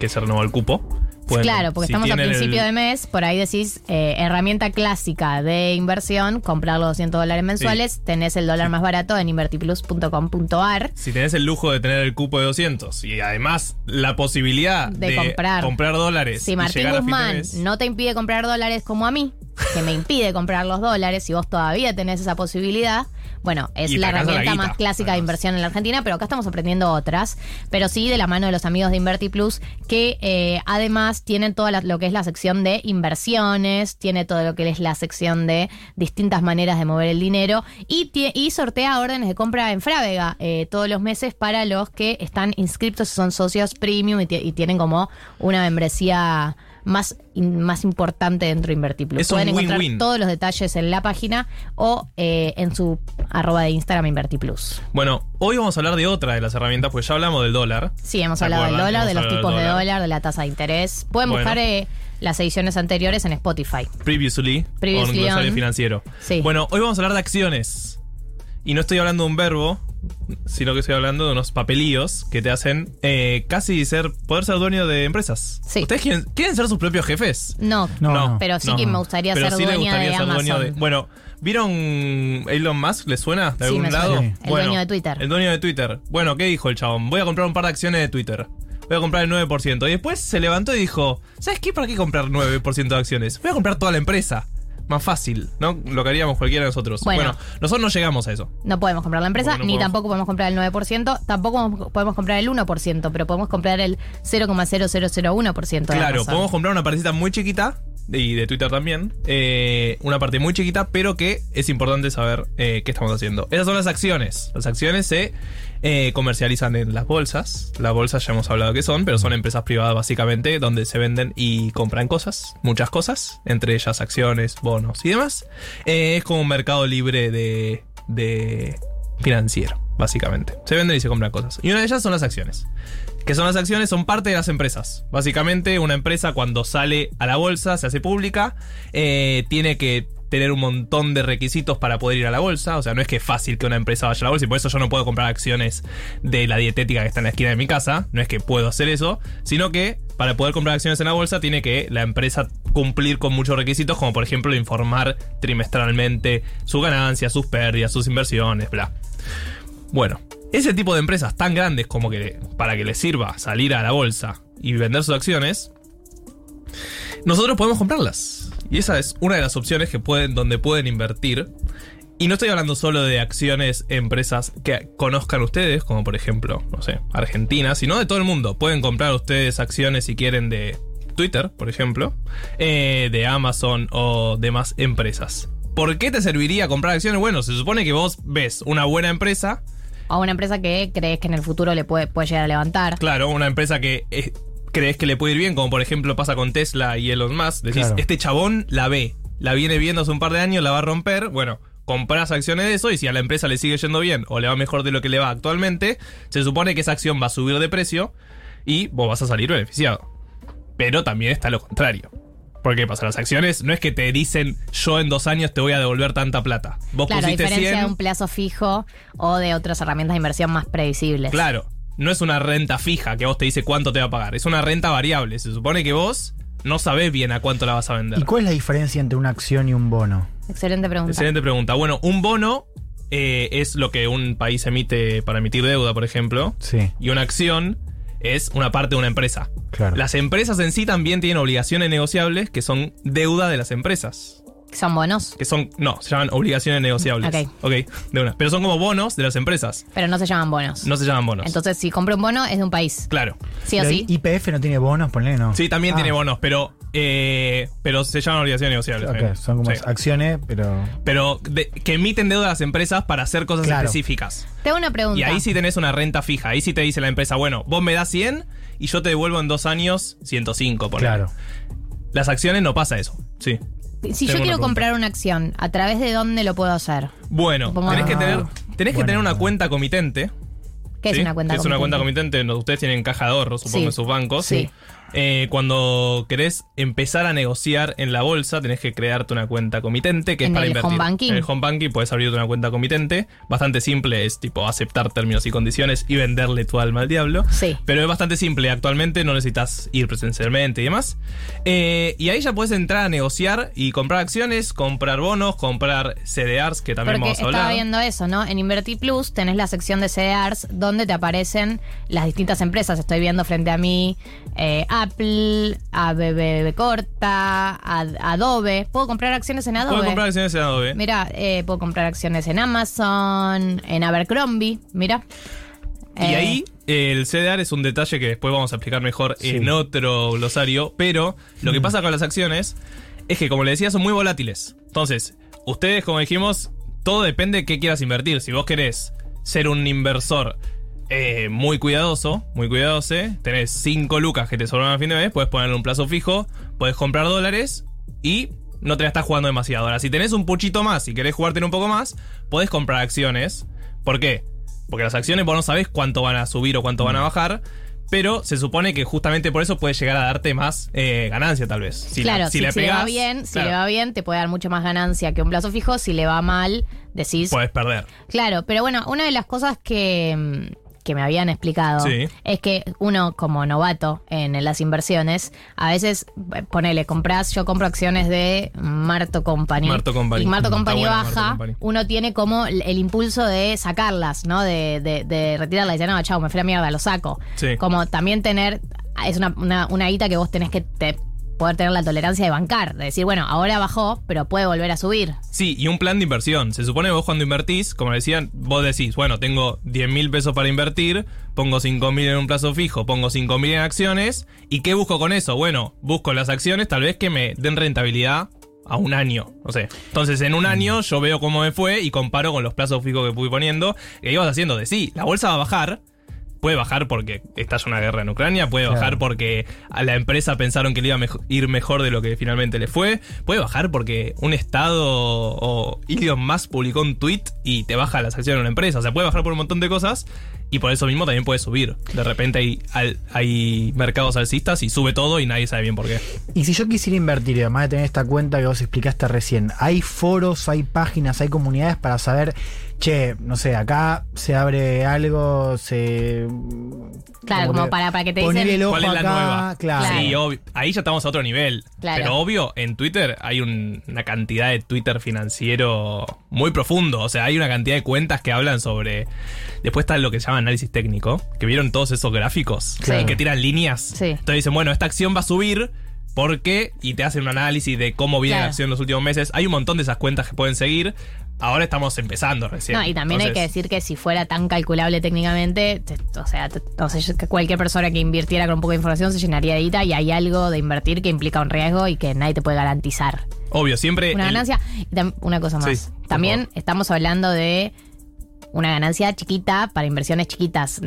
que se renovó el cupo. Pueden- claro, porque si estamos a principio el- de mes, por ahí decís, eh, herramienta clásica de inversión, comprar los 200 dólares mensuales, tenés el dólar más barato en invertiplus.com.ar. Si tenés el lujo de tener el cupo de 200 y además la posibilidad De de, comprar. dólares Si Martín Guzmán mes, no te impide comprar dólares como a mí, que me impide comprar los dólares, si vos todavía tenés esa posibilidad, bueno, es Y la herramienta guita, más clásica de inversión en la Argentina, pero acá estamos aprendiendo otras, pero sí de la mano de los amigos de InvertiPlus, que eh, además tienen todo la- lo que es la sección de inversiones, tiene todo lo que es la sección de distintas maneras de mover el dinero y, tie- y sortea órdenes de compra en Frávega eh, todos los meses para los que están inscriptos y son socios premium y tienen como una membresía más, in- más importante dentro de InvertiPlus. Es un Pueden encontrar todos los detalles en la página o eh, en su arroba de Instagram InvertiPlus. Bueno, hoy vamos a hablar de otra de las herramientas, pues ya hablamos del dólar. Sí, hemos ¿Se hablado del dólar, de los tipos de dólar, de la tasa de interés. Pueden Bueno. buscar eh, las ediciones anteriores en Spotify. Previously, Previously con glosario financiero. Sí. Bueno, hoy vamos a hablar de acciones. Y no estoy hablando de un verbo, sino que estoy hablando de unos papelillos que te hacen eh, casi ser poder ser dueño de empresas. ¿Ustedes quieren, quieren ser sus propios jefes? No, No, pero sí no. que me gustaría Pero ser sí le gustaría de ser dueño Amazon. de- bueno, ¿vieron Elon Musk? ¿Les suena? ¿De Sí, algún me lado? suena. El dueño de Twitter. El dueño de Twitter. Bueno, ¿qué dijo el chabón? Voy a comprar un par de acciones de Twitter. Voy a comprar el 9%. Y después se levantó y dijo, ¿sabes qué? ¿Para qué comprar 9% de acciones? Voy a comprar toda la empresa. Más fácil, ¿no? Lo que haríamos cualquiera de nosotros. Bueno. Bueno, nosotros no llegamos a eso. No podemos comprar la empresa, no ni podemos- tampoco podemos comprar el 9%, tampoco podemos comprar el 1%, pero podemos comprar el 0,0001% de Claro, podemos comprar una partecita muy chiquita, y de Twitter también, eh, una parte muy chiquita, pero que es importante saber eh, qué estamos haciendo. Esas son las acciones. Las acciones se eh, comercializan en las bolsas. Las bolsas ya hemos hablado que son, pero son empresas privadas básicamente donde se venden y compran cosas, muchas cosas, entre ellas acciones, bonos y demás. Eh, es como un mercado libre de, de financiero, básicamente. Se venden y se compran cosas. Y una de ellas son las acciones. Que son las acciones, son parte de las empresas. Básicamente, una empresa cuando sale a la bolsa, se hace pública, eh, tiene que tener un montón de requisitos para poder ir a la bolsa. O sea, no es que es fácil que una empresa vaya a la bolsa y por eso yo no puedo comprar acciones de la dietética que está en la esquina de mi casa. No es que puedo hacer eso, sino que para poder comprar acciones en la bolsa tiene que la empresa cumplir con muchos requisitos, como por ejemplo informar trimestralmente sus ganancias, sus pérdidas, sus inversiones, bla. Bueno, ese tipo de empresas tan grandes como que para que les sirva salir a la bolsa y vender sus acciones, nosotros podemos comprarlas. Y esa es una de las opciones que pueden, donde pueden invertir. Y no estoy hablando solo de acciones, empresas que conozcan ustedes, como por ejemplo, no sé, Argentina, sino de todo el mundo. Pueden comprar ustedes acciones si quieren de Twitter, por ejemplo, eh, de Amazon o demás empresas. ¿Por qué te serviría comprar acciones? Bueno, se supone que vos ves una buena empresa, O una empresa que crees que en el futuro le puede, puede llegar a levantar. Claro, una empresa que eh, crees que le puede ir bien, como por ejemplo pasa con Tesla y Elon Musk. Decís, Claro. este chabón la ve, la viene viendo hace un par de años, la va a romper. Bueno, compras acciones de eso y si a la empresa le sigue yendo bien o le va mejor de lo que le va actualmente, se supone que esa acción va a subir de precio y vos vas a salir beneficiado. Pero también está lo contrario. Porque ¿qué pasa? Las acciones no es que te dicen yo en dos años te voy a devolver tanta plata. Vos Claro, a pusiste diferencia 100, de un plazo fijo o de otras herramientas de inversión más previsibles. Claro, no es una renta fija que vos te dice cuánto te va a pagar, es una renta variable. Se supone que vos no sabés bien a cuánto la vas a vender. ¿Y cuál es la diferencia entre una acción y un bono? Excelente pregunta. Excelente pregunta. Bueno, un bono eh, es lo que un país emite para emitir deuda, por ejemplo. Sí. Y una acción es una parte de una empresa. Claro. Las empresas en sí también tienen obligaciones negociables que son deuda de las empresas. ¿Son bonos? Que son, no, se llaman obligaciones negociables. Ok. Ok, de una. Pero son como bonos de las empresas. Pero no se llaman bonos. No se llaman bonos. Entonces, si compro un bono, es de un país. claro. Sí o sí. IPF no tiene bonos, ponle no. Sí, también Ah, tiene bonos, pero eh, pero se llaman obligaciones negociables. Ok, también. son como Sí. acciones, pero. Pero de- que emiten deuda a las empresas para hacer cosas Claro. específicas. Tengo una pregunta. Y ahí sí tenés una renta fija. Ahí sí te dice la empresa, bueno, vos me das 100 y yo te devuelvo en dos años 105. Por Claro. Las acciones no pasa eso. Sí. Si yo quiero comprar una acción, ¿a través de dónde lo puedo hacer? Bueno, Supongo- tenés que Ah. tener, tenés que Bueno. tener una cuenta comitente. ¿Qué es ¿sí? una cuenta Es una comitente? cuenta comitente. no, Ustedes tienen caja de ahorro, supongo, Sí. en sus bancos. Sí. Eh, cuando querés empezar a negociar en la bolsa, tenés que crearte una cuenta comitente que ¿En es para el invertir. home banking? En el home banking puedes abrirte una cuenta comitente. Bastante simple, es tipo aceptar términos y condiciones y venderle tu alma al diablo. Sí. Pero es bastante simple. Actualmente no necesitas ir presencialmente y demás. Eh, y ahí ya puedes entrar a negociar y comprar acciones, comprar bonos, comprar CDRs, que también Porque vamos a estaba hablar. viendo eso, ¿no? En Invertir Plus tenés la sección de CDRs donde te aparecen las distintas empresas. Estoy viendo frente a mí eh, Apple, ABB Corta, Ad- Adobe. ¿Puedo comprar acciones en Adobe? Puedes comprar acciones en Adobe. Mira, eh, puedo comprar acciones en Amazon, en Abercrombie, mira. Y Eh, ahí el CDR es un detalle que después vamos a explicar mejor en otro glosario, pero lo Mm. que pasa con las acciones es que, como le decía, son muy volátiles. Entonces, ustedes, como dijimos, todo depende de qué quieras invertir. Si vos querés ser un inversor eh, muy cuidadoso, muy cuidadoso, tenés 5 lucas que te sobran a fin de mes, puedes ponerle un plazo fijo, puedes comprar dólares y no te la estás jugando demasiado. Ahora, si tenés un puchito más y querés jugarte un poco más, podés comprar acciones. ¿Por qué? Porque las acciones vos no sabés cuánto van a subir o cuánto van a bajar. Pero se supone que justamente por eso puede llegar a darte más eh, ganancia, tal vez. Si la- claro, si, le si le va bien, si claro, le va bien, te puede dar mucho más ganancia que un plazo fijo. Si le va mal, decís. Puedes perder. Claro, pero bueno, una de las cosas que, mm, que me habían explicado Sí. es que uno como novato en las inversiones, a veces, eh, ponele, compras, yo compro acciones de Marto Company. Marto Company. Y Marto Company buena baja, Marto Company. uno tiene como el, el impulso de sacarlas, ¿no? De, de, de retirarlas. Dice, no, chao, me fui a la mierda, lo saco. Sí. Como también tener, es una, una, una guita que vos tenés que te- poder tener la tolerancia de bancar. De decir, bueno, ahora bajó, pero puede volver a subir. Sí, y un plan de inversión. Se supone que vos cuando invertís, como decían, vos decís, bueno, tengo 10 mil pesos para invertir, pongo 5 mil en un plazo fijo, pongo 5 mil en acciones. ¿Y qué busco con eso? Bueno, busco las acciones tal vez que me den rentabilidad a un año. No sé. Entonces, en un año yo veo cómo me fue y comparo con los plazos fijos que fui poniendo. Que ibas haciendo de sí, la bolsa va a bajar. Puede bajar porque estalla una guerra en Ucrania, puede Claro. bajar porque a la empresa pensaron que le iba a mejo- ir mejor de lo que finalmente le fue, puede bajar porque un estado o Elon Musk publicó un tweet y te baja las acciones de una empresa, o sea, puede bajar por un montón de cosas y por eso mismo también puede subir. De repente hay, al- hay mercados alcistas y sube todo y nadie sabe bien por qué. Y si yo quisiera invertir, y además de tener esta cuenta que vos explicaste recién, ¿hay foros, hay páginas, hay comunidades para saber, che, no sé, acá se abre algo, se... Claro, como para, para que te dicen. el ojo ¿Cuál es la acá, nueva? claro. Sí, obvio. Ahí ya estamos a otro nivel. Claro. Pero obvio, en Twitter hay un- una cantidad de Twitter financiero muy profundo. O sea, hay una cantidad de cuentas que hablan sobre. Después está lo que se llama análisis técnico, que vieron todos esos gráficos Claro. que tiran líneas. Sí. Entonces dicen, bueno, esta acción va a subir. ¿Por qué? Y te hacen un análisis de cómo viene Claro. la acción en los últimos meses. Hay un montón de esas cuentas que pueden seguir. Ahora estamos empezando recién. No, y también hay que decir que si fuera tan calculable técnicamente, te- o sea, o cualquier persona que invirtiera con un poco de información se llenaría de guita y hay algo de invertir que implica un riesgo y que nadie te puede garantizar. Obvio, siempre. Una el- ganancia. y Una cosa más. Sí, También estamos hablando de una ganancia chiquita para inversiones chiquitas.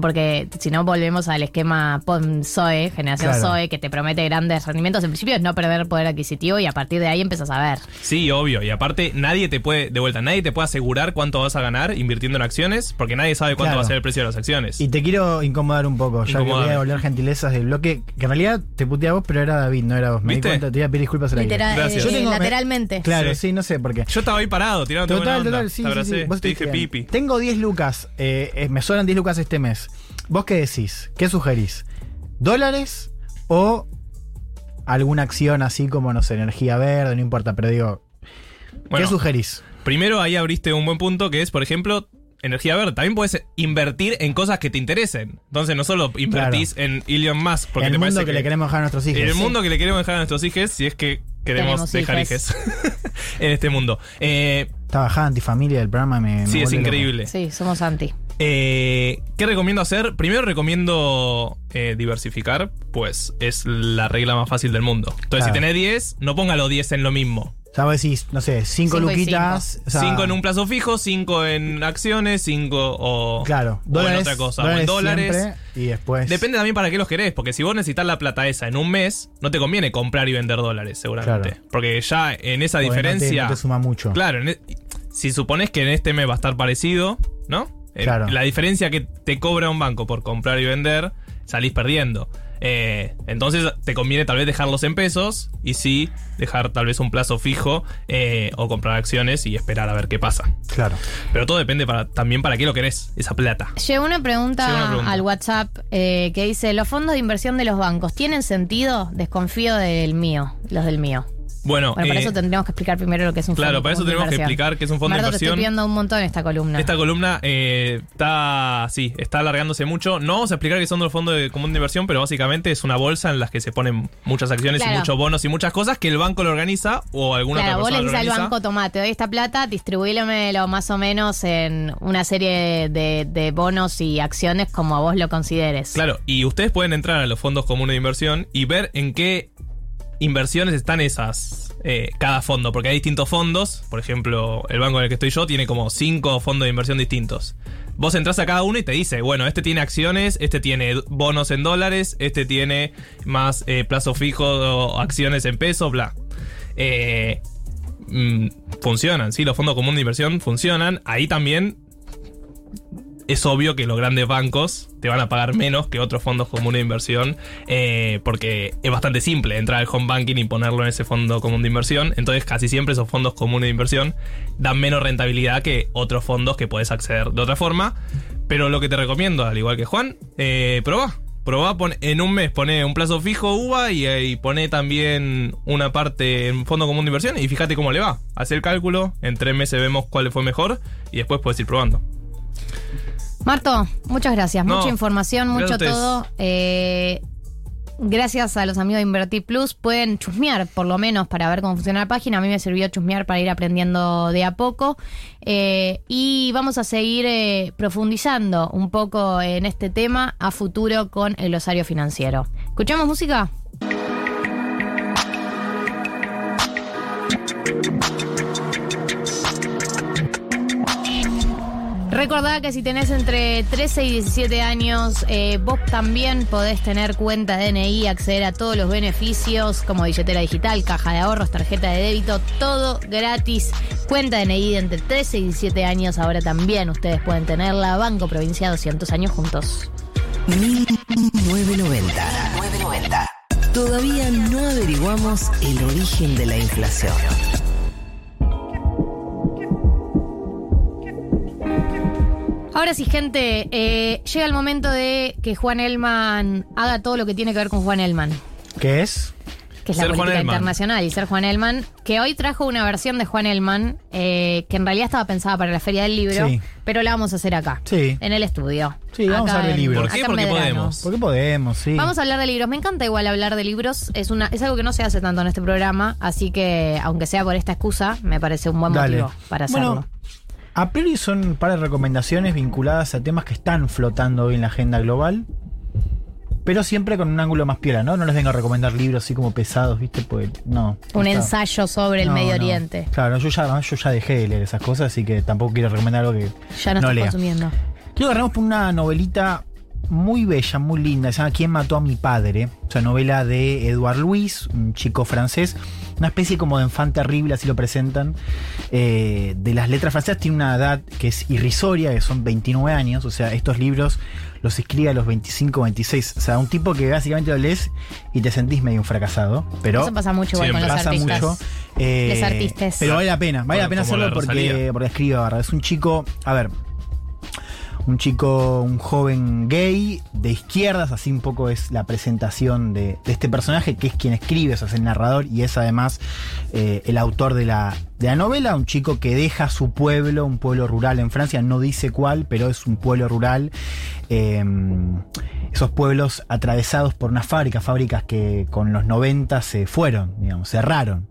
Porque si no volvemos al esquema POM-SOE, generación Claro. SOE, que te promete grandes rendimientos. En principio es no perder poder adquisitivo y a partir de ahí empiezas a ver. Sí, obvio. Y aparte, nadie te puede, de vuelta, nadie te puede asegurar cuánto vas a ganar invirtiendo en acciones, porque nadie sabe cuánto Claro. va a ser el precio de las acciones. Y te quiero incomodar un poco, ya que voy Incomodame. a devolver gentilezas del bloque, que en realidad te puteé a vos, pero era David, no era vos. Me ¿Viste? di cuenta, te iba a pedir disculpas al aire. Literal- Gracias. eh, Yo tengo- lateralmente. Claro, Sí. sí. no sé por qué. Yo estaba ahí parado, tirando Total, total, sí, Te sí, abracé, sí. Vos te dije pipi. Tengo 10 lucas, eh, eh, me suenan 10 lucas este mes. ¿Vos qué decís? ¿Qué sugerís? ¿Dólares o alguna acción así como, no sé, energía verde? No importa, pero digo, Bueno, ¿qué sugerís? Primero ahí abriste un buen punto que es, por ejemplo, energía verde. También puedes invertir en cosas que te interesen. Entonces no solo invertís en Elon Musk porque el te mundo que, le queremos dejar a nuestros hijos. En el Sí. mundo que le queremos dejar a nuestros hijos, si es que queremos Tenemos dejar hijes. hijes en este mundo. Eh, Esta bajada antifamilia del programa me. me sí, es loco. increíble. Sí, somos anti. Eh, ¿Qué recomiendo hacer? Primero recomiendo eh, diversificar, pues es la regla más fácil del mundo. Entonces, Claro. si tenés 10, no ponga los 10 en lo mismo. Sea, vos decís, no sé, cinco, Cinco luquitas. o sea, 5 en un plazo fijo, 5 en acciones, 5 o, Claro, o en dólares. otra cosa, o en dólares. siempre, y después. Depende también para qué los querés, porque si vos necesitas la plata esa en un mes, no te conviene comprar y vender dólares, seguramente. Claro. Porque ya en esa Porque no te- diferencia. no te suma mucho. Claro, en e- si supones que en este mes va a estar parecido, ¿no? Eh, Claro. La diferencia que te cobra un banco por comprar y vender, salís perdiendo. Eh, entonces te conviene tal vez dejarlos en pesos y sí dejar tal vez un plazo fijo eh, o comprar acciones y esperar a ver qué pasa. Claro. Pero todo depende para, también para qué lo querés, esa plata. Llegó una pregunta, Llegó una pregunta. al WhatsApp eh, que dice, ¿los fondos de inversión de los bancos tienen sentido? Desconfío del mío, los del mío. Bueno, Bueno, para eh, eso tendríamos que explicar primero lo que es un Claro, fondo para eso tenemos que inversión. explicar qué es un fondo de Marto, te inversión. estoy pidiendo un montón esta columna. Esta columna eh, está, sí, está alargándose mucho. No vamos a explicar qué son los fondos de común de inversión, pero básicamente es una bolsa en la que se ponen muchas acciones y Claro. muchos bonos y muchas cosas que el banco lo organiza o alguna Claro, otra vos le persona dices al banco, toma, te doy esta plata, distribúyemelo más o menos en una serie de, de bonos y acciones como a vos lo consideres. Claro, y ustedes pueden entrar a los fondos comunes de inversión y ver en qué inversiones están esas, eh, cada fondo, porque hay distintos fondos. Por ejemplo, el banco en el que estoy yo tiene como cinco fondos de inversión distintos. Vos entras a cada uno y te dice, bueno, este tiene acciones, este tiene bonos en dólares, este tiene más eh, plazo fijo, acciones en pesos, bla. Eh, mm, funcionan, sí, los fondos comunes de inversión funcionan. Ahí también es obvio que los grandes bancos te van a pagar menos que otros fondos comunes de inversión, eh, porque es bastante simple entrar al home banking y ponerlo en ese fondo común de inversión. Entonces, casi siempre esos fondos comunes de inversión dan menos rentabilidad que otros fondos que puedes acceder de otra forma. Pero lo que te recomiendo, al igual que Juan, eh, probá. Probá, en un mes pone un plazo fijo UVA y, eh, y pone también una parte en fondo común de inversión y fíjate cómo le va. Haz el cálculo, en tres meses vemos cuál fue mejor y después puedes ir probando. Marto, muchas gracias. No, Mucha información, mucho todo. Eh, gracias a los amigos de Invertir Plus. Pueden chusmear, por lo menos, para ver cómo funciona la página. A mí me sirvió chusmear para ir aprendiendo de a poco. Eh, y vamos a seguir eh, profundizando un poco en este tema a futuro con el glosario financiero. ¿Escuchamos música? Recordá que si tenés entre 13 y 17 años, eh, vos también podés tener cuenta DNI, acceder a todos los beneficios como billetera digital, caja de ahorros, tarjeta de débito, todo gratis. Cuenta DNI de entre 13 y 17 años, ahora también ustedes pueden tenerla. Banco Provincia 200 años juntos. 990. 990. Todavía no averiguamos el origen de la inflación. Ahora sí, gente, eh, llega el momento de que Juan Elman haga todo lo que tiene que ver con Juan Elman. ¿Qué es? que es la Ser política internacional y ser Juan Elman, que hoy trajo una versión de Juan Elman eh, que en realidad estaba pensada para la Feria del Libro, Sí. pero la vamos a hacer acá, Sí. en el estudio. Sí, vamos a hablar de en- libros. ¿Por qué? acá en Porque Medrano. podemos. Porque podemos, sí. Vamos a hablar de libros. Me encanta igual hablar de libros. Es una es algo que no se hace tanto en este programa, así que aunque sea por esta excusa, me parece un buen Dale. motivo para hacerlo. Bueno, a priori son un par de recomendaciones vinculadas a temas que están flotando hoy en la agenda global. Pero siempre con un ángulo más piola, ¿no? No les vengo a recomendar libros así como pesados, ¿viste? Pues no. un está. ensayo sobre el No, Medio no. Oriente. Claro, yo ya, yo ya dejé de leer esas cosas, así que tampoco quiero recomendar algo que Ya no, no lea. consumiendo. Quiero que agarremos por una novelita muy bella, muy linda, se llama ¿Quién mató a mi padre? O sea, novela de Edouard Louis, un chico francés, una especie como de enfant terrible, así lo presentan. Eh, de las letras francesas tiene una edad que es irrisoria, que son 29 años, o sea, estos libros los escribe a los 25, 26. O sea, un tipo que básicamente lo lees y te sentís medio un fracasado. Pero Eso pasa mucho igual con los pasa artistas. mucho. eh, Los artistas. Pero vale la pena, vale la pena hacerlo la porque, porque escribe barra. Es un chico, a ver, un chico, un joven gay de izquierdas, así un poco es la presentación de, de este personaje, que es quien escribe, o sea, es el narrador y es además eh, el autor de la de la novela, un chico que deja su pueblo, un pueblo rural en Francia, no dice cuál, pero es un pueblo rural. eh, esos pueblos atravesados por una fábrica, fábricas que con los 90 se fueron, digamos, cerraron.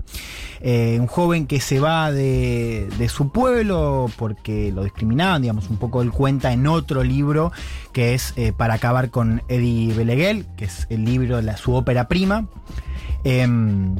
Eh, un joven que se va de, de su pueblo porque lo discriminaban, digamos, un poco él cuenta en otro libro que es eh, Para acabar con Eddie Beleguel, que es el libro de la- su ópera prima. Em,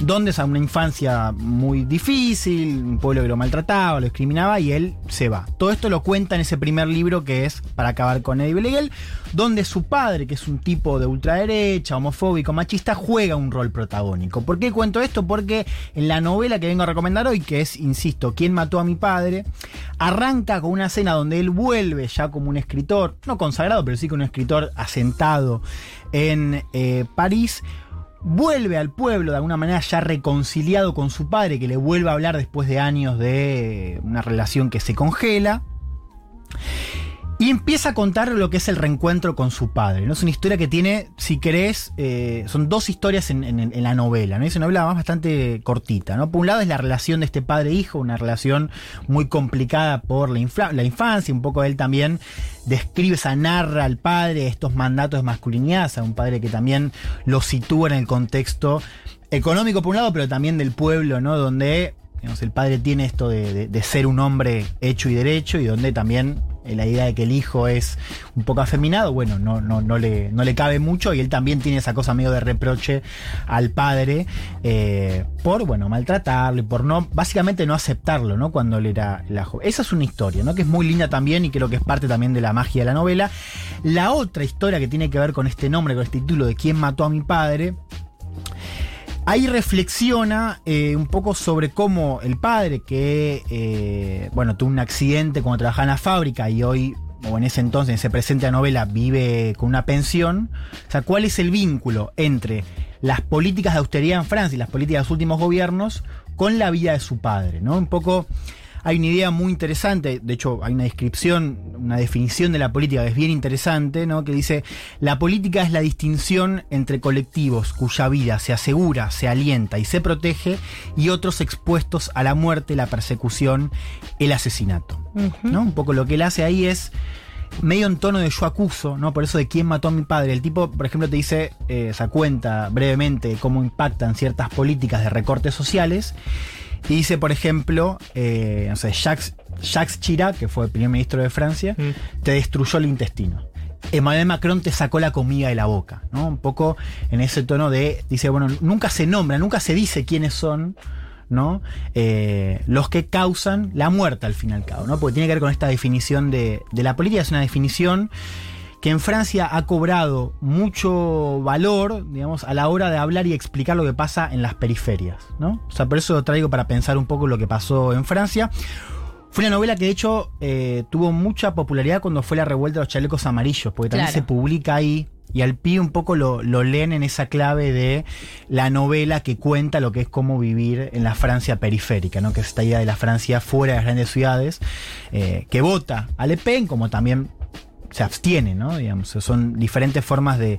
donde es a una infancia muy difícil, un pueblo que lo maltrataba, lo discriminaba y él se va. Todo esto lo cuenta en ese primer libro que es Para acabar con Eddie Beleguel, donde su padre, que es un tipo de ultraderecha, homofóbico, machista, juega un rol protagónico. ¿Por qué cuento esto? Porque en la novela que vengo a recomendar hoy, que es, insisto, ¿Quién mató a mi padre? Arranca con una escena donde él vuelve ya como un escritor, no consagrado, pero sí como un escritor asentado en eh, París vuelve al pueblo de alguna manera ya reconciliado con su padre, que le vuelve a hablar después de años de una relación que se congela. Y empieza a contar lo que es el reencuentro con su padre. ¿no? Es una historia que tiene, si querés, eh, son dos historias en, la novela. ¿no? Es una novela además bastante cortita. ¿no? Por un lado es la relación de este padre-hijo, una relación muy complicada por la, infancia. Un poco él también describe, esa narra al padre estos mandatos de masculinidad. Sea, un padre que también lo sitúa en el contexto económico por un lado, pero también del pueblo, ¿no? Donde el padre tiene esto de, ser un hombre hecho y derecho y donde también la idea de que el hijo es un poco afeminado, bueno, no, no, no, le, no le cabe mucho y él también tiene esa cosa medio de reproche al padre eh, por, bueno, maltratarlo y por no, básicamente no aceptarlo, ¿no? Cuando él era la joven. Esa es una historia, ¿no? Que es muy linda también y creo que es parte también de la magia de la novela. La otra historia que tiene que ver con este nombre, con este título de ¿Quién mató a mi padre? Ahí reflexiona eh, un poco sobre cómo el padre, que eh, bueno, tuvo un accidente cuando trabajaba en la fábrica y hoy, o en ese entonces, en ese presente novela, vive con una pensión. O sea, ¿cuál es el vínculo entre las políticas de austeridad en Francia y las políticas de los últimos gobiernos con la vida de su padre? ¿no? Un poco. Hay una idea muy interesante, de hecho hay una descripción, una definición de la política que es bien interesante, ¿no? que dice, la política es la distinción entre colectivos cuya vida se asegura, se alienta y se protege y otros expuestos a la muerte, la persecución, el asesinato. ¿no? Un poco lo que él hace ahí es medio en tono de yo acuso, ¿no? Por eso de quién mató a mi padre. El tipo, por ejemplo, te dice, eh, se cuenta brevemente cómo impactan ciertas políticas de recortes sociales. Y dice, por ejemplo, eh, no sé, Jacques, Jacques Chirac, que fue el primer ministro de Francia, te destruyó el intestino. Emmanuel Macron te sacó la comida de la boca, ¿no? Un poco en ese tono de, dice, bueno, nunca se nombra, nunca se dice quiénes son, ¿no? Eh, los que causan la muerte al fin y al cabo, ¿no? Porque tiene que ver con esta definición de, de la política, es una definición que en Francia ha cobrado mucho valor, digamos, a la hora de hablar y explicar lo que pasa en las periferias, ¿no? O sea, por eso lo traigo para pensar un poco lo que pasó en Francia. Fue una novela que de hecho eh, tuvo mucha popularidad cuando fue la revuelta de los chalecos amarillos, porque también Claro. se publica ahí y al pie un poco lo, lo leen en esa clave de la novela que cuenta lo que es cómo vivir en la Francia periférica, ¿no? que es esta idea de la Francia fuera de las grandes ciudades, eh, que vota a Le Pen, como también se abstiene, ¿no? Digamos, son diferentes formas de,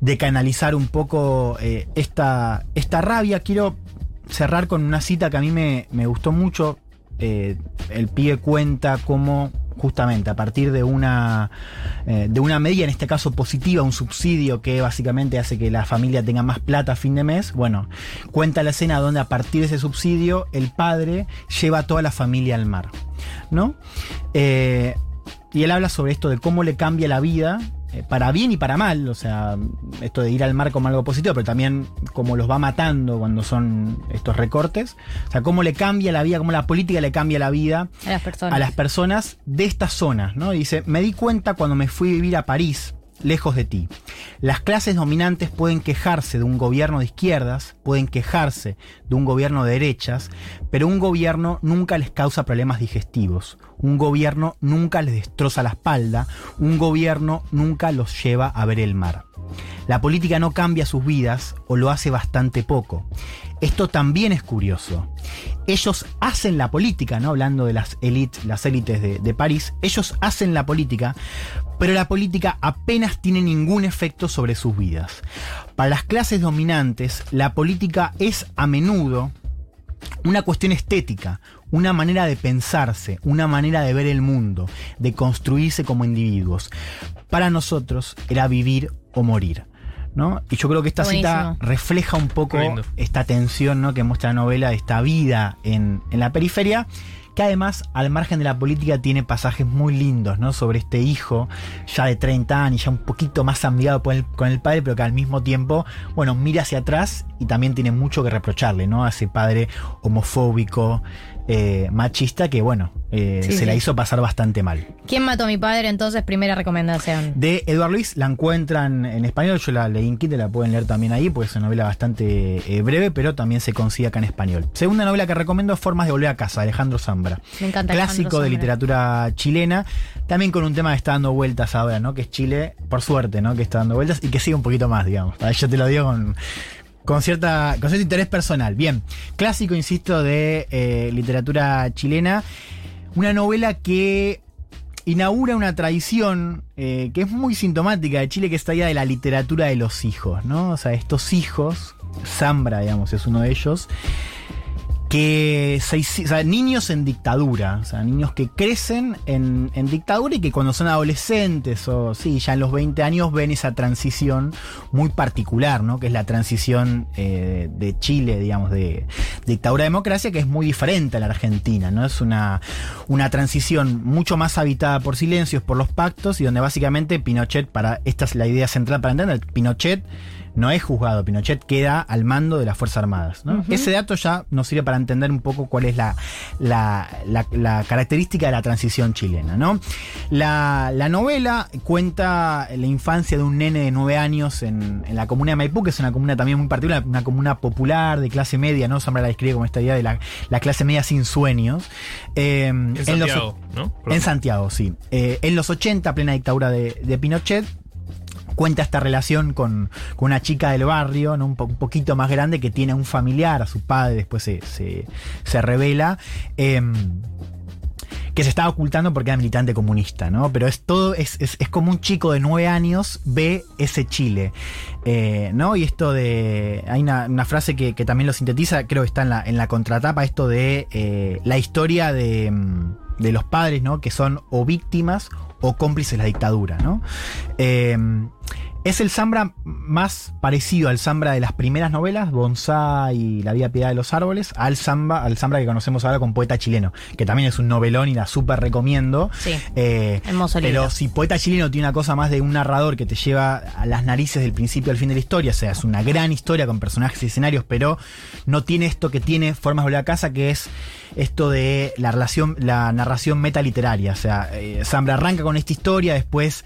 de canalizar un poco eh, esta, esta rabia. Quiero cerrar con una cita que a mí me, me gustó mucho. Eh, el pibe cuenta cómo justamente a partir de una, eh, de una medida, en este caso positiva, un subsidio que básicamente hace que la familia tenga más plata a fin de mes, bueno, cuenta la escena donde a partir de ese subsidio el padre lleva a toda la familia al mar, ¿no? Eh, y él habla sobre esto de cómo le cambia la vida, eh, para bien y para mal, o sea, esto de ir al mar como algo positivo, pero también cómo los va matando cuando son estos recortes, o sea, cómo le cambia la vida, cómo la política le cambia la vida A las personas. a las personas de estas zonas, ¿no? Dice, me di cuenta cuando me fui a vivir a París, lejos de ti. Las clases dominantes pueden quejarse de un gobierno de izquierdas, pueden quejarse de un gobierno de derechas, pero un gobierno nunca les causa problemas digestivos. Un gobierno nunca les destroza la espalda, un gobierno nunca los lleva a ver el mar. La política no cambia sus vidas o lo hace bastante poco. Esto también es curioso. Ellos hacen la política, ¿no? Hablando de las élites, las élites de, de París, ellos hacen la política, pero la política apenas tiene ningún efecto sobre sus vidas. Para las clases dominantes, la política es a menudo una cuestión estética, una manera de pensarse, una manera de ver el mundo, de construirse como individuos. Para nosotros era vivir o morir. ¿No? Y yo creo que esta cita refleja un poco esta tensión ¿no? que muestra la novela, esta vida en, en la periferia, que además, al margen de la política, tiene pasajes muy lindos, ¿no? Sobre este hijo, ya de 30 años, ya un poquito más amigado con el, con el padre, pero que al mismo tiempo, bueno, mira hacia atrás y también tiene mucho que reprocharle, ¿no? A ese padre homofóbico, eh, machista, que bueno, eh, Sí, se sí. la hizo pasar bastante mal. ¿Quién mató a mi padre? Entonces, primera recomendación. De Eduardo Luis la encuentran en español, yo la leí en la pueden leer también ahí, pues es una novela bastante eh, breve, pero también se consigue acá en español. Segunda novela que recomiendo, Formas de volver a casa, Alejandro Zambra. Me encanta Clásico de literatura chilena, también con un tema que está dando vueltas ahora, ¿no? Que es Chile, por suerte, ¿no? Que está dando vueltas y que sigue un poquito más, digamos. Yo te lo digo con, con, cierta, con cierto interés personal. Bien, clásico, insisto, de eh, literatura chilena. Una novela que inaugura una tradición eh, que es muy sintomática de Chile, que es idea de la literatura de los hijos, ¿no? O sea, estos hijos, Zambra, digamos, es uno de ellos, que niños en dictadura, o sea, niños que crecen en, en dictadura y que cuando son adolescentes o sí, ya en los 20 años ven esa transición muy particular, ¿no? Que es la transición eh, de Chile, digamos, de dictadura democracia, que es muy diferente a la Argentina, ¿no? Es una, una transición mucho más habitada por silencios, por los pactos, y donde básicamente Pinochet, para, esta es la idea central para entender, Pinochet no es juzgado, Pinochet queda al mando de las Fuerzas Armadas. Ese dato ya nos sirve para entender un poco cuál es la, la- la- la característica de la transición chilena. ¿no? La, la novela cuenta la infancia de un nene de nueve años en, en la comuna de Maipú, que es una comuna también muy particular, una comuna popular de clase media, ¿no? Zambra la describe como esta idea de la, la clase media sin sueños. Eh, En los- Santiago, ¿no? en Santiago, sí. Eh, en los 80, plena dictadura de, de Pinochet, cuenta esta relación con, con una chica del barrio, ¿no? un, po- un poquito más grande, que tiene a un familiar, a su padre, después se, se, revela. em, que se estaba ocultando porque era militante comunista, ¿no? Pero es todo, es, es, es como un chico de nueve años ve ese Chile, eh, ¿no? Y esto de. Hay una, frase que, que también lo sintetiza, creo que está en la, en la contratapa, esto de eh, la historia de, mm, de los padres, ¿no? Que son o víctimas o cómplices de la dictadura, ¿no? Eh, es el Zambra más parecido al Zambra de las primeras novelas, Bonsai y La vida piedad de los árboles, al Zambra, al Zambra que conocemos ahora con Poeta Chileno, que también es un novelón y la súper recomiendo. Sí. Eh, Hermoso libro. pero si Poeta Chileno tiene una cosa más de un narrador que te lleva a las narices del principio al fin de la historia, o sea, es una gran historia con personajes y escenarios, pero no tiene esto que tiene Formas de volver a casa, que es esto de la relación, la narración metaliteraria. O sea, eh, Zambra arranca con esta historia, después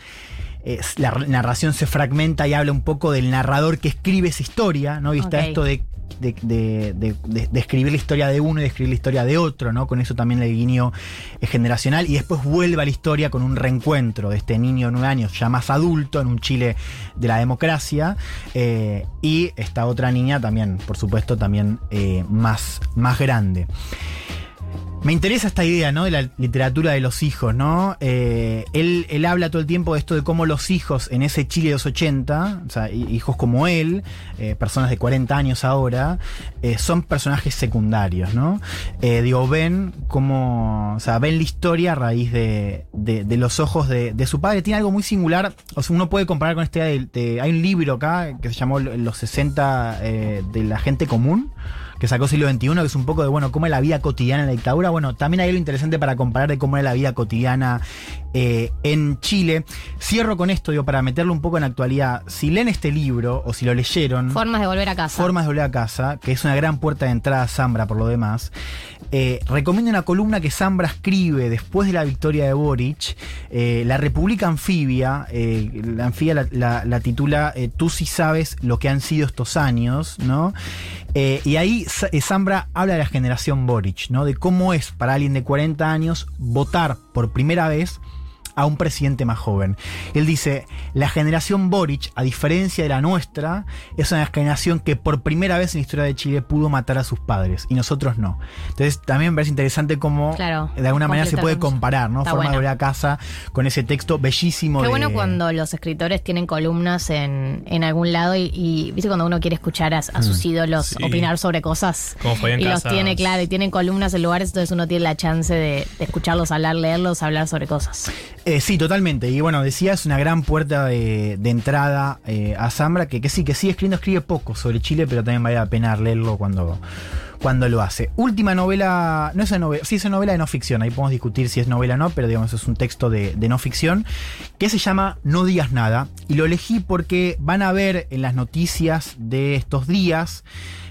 eh, la narración se fragmenta y habla un poco del narrador que escribe esa historia, ¿no? Y está esto de, de, de- de- de- de escribir la historia de uno y de escribir la historia de otro, ¿no? Con eso también el guiño es generacional. Y después vuelve a la historia con un reencuentro de este niño de nueve años, ya más adulto, en un Chile de la democracia. eh, y esta otra niña también, por supuesto, también eh, más, más grande. Me interesa esta idea, ¿no? De la literatura de los hijos, ¿no? Eh, él, él habla todo el tiempo de esto de cómo los hijos en ese Chile de los 80, o sea, hi- hijos como él, eh, personas de 40 años ahora, eh, son personajes secundarios, ¿no? Digo, ven cómo, o sea, ven la historia a raíz de, de- los ojos de, su padre. Tiene algo muy singular, o sea, uno puede comparar con de- hay un libro acá que se llamó Los 60 eh, de la gente común que sacó siglo XXI, que es un poco de, bueno, cómo es la vida cotidiana en la dictadura. Bueno, también hay algo interesante para comparar de cómo era la vida cotidiana eh, en Chile. Cierro con esto, digo, para meterlo un poco en actualidad. Si leen este libro, o si lo leyeron, Formas de volver a casa. Formas de volver a casa, que es una gran puerta de entrada a Zambra por lo demás. Eh, recomiendo una columna que Zambra escribe después de la victoria de Boric, eh, La República Anfibia. eh, la anfibia la, la- la titula Tú sí sabes lo que han sido estos años, ¿no? Y ahí Zambra habla de la generación Boric, ¿no? De cómo es para alguien de 40 años votar por primera vez a un presidente más joven. Él dice, la generación Boric, a diferencia de la nuestra, es una generación que por primera vez en la historia de Chile pudo matar a sus padres y nosotros no. Entonces también me parece interesante cómo Claro, de alguna manera se puede comparar, ¿no? Está Forma de bueno. volver a casa con ese texto bellísimo. Qué de- bueno cuando los escritores tienen columnas en, en algún lado y, y, viste cuando uno quiere escuchar a, a sus Mm. ídolos Sí. opinar sobre cosas Como y los Casas. tiene claro y tienen columnas en lugares entonces uno tiene la chance de, de escucharlos hablar, leerlos, hablar sobre cosas. Eh, sí, totalmente. Y bueno, decía, es una gran puerta de, entrada eh, a Zambra, que, que sí, que sigue escribiendo, escribe poco sobre Chile, pero también vale la pena leerlo cuando, cuando lo hace. Última novela, no es una novela, sí es una novela de no ficción, ahí podemos discutir si es novela o no, pero digamos es un texto de, no ficción, que se llama No digas nada, y lo elegí porque van a ver en las noticias de estos días,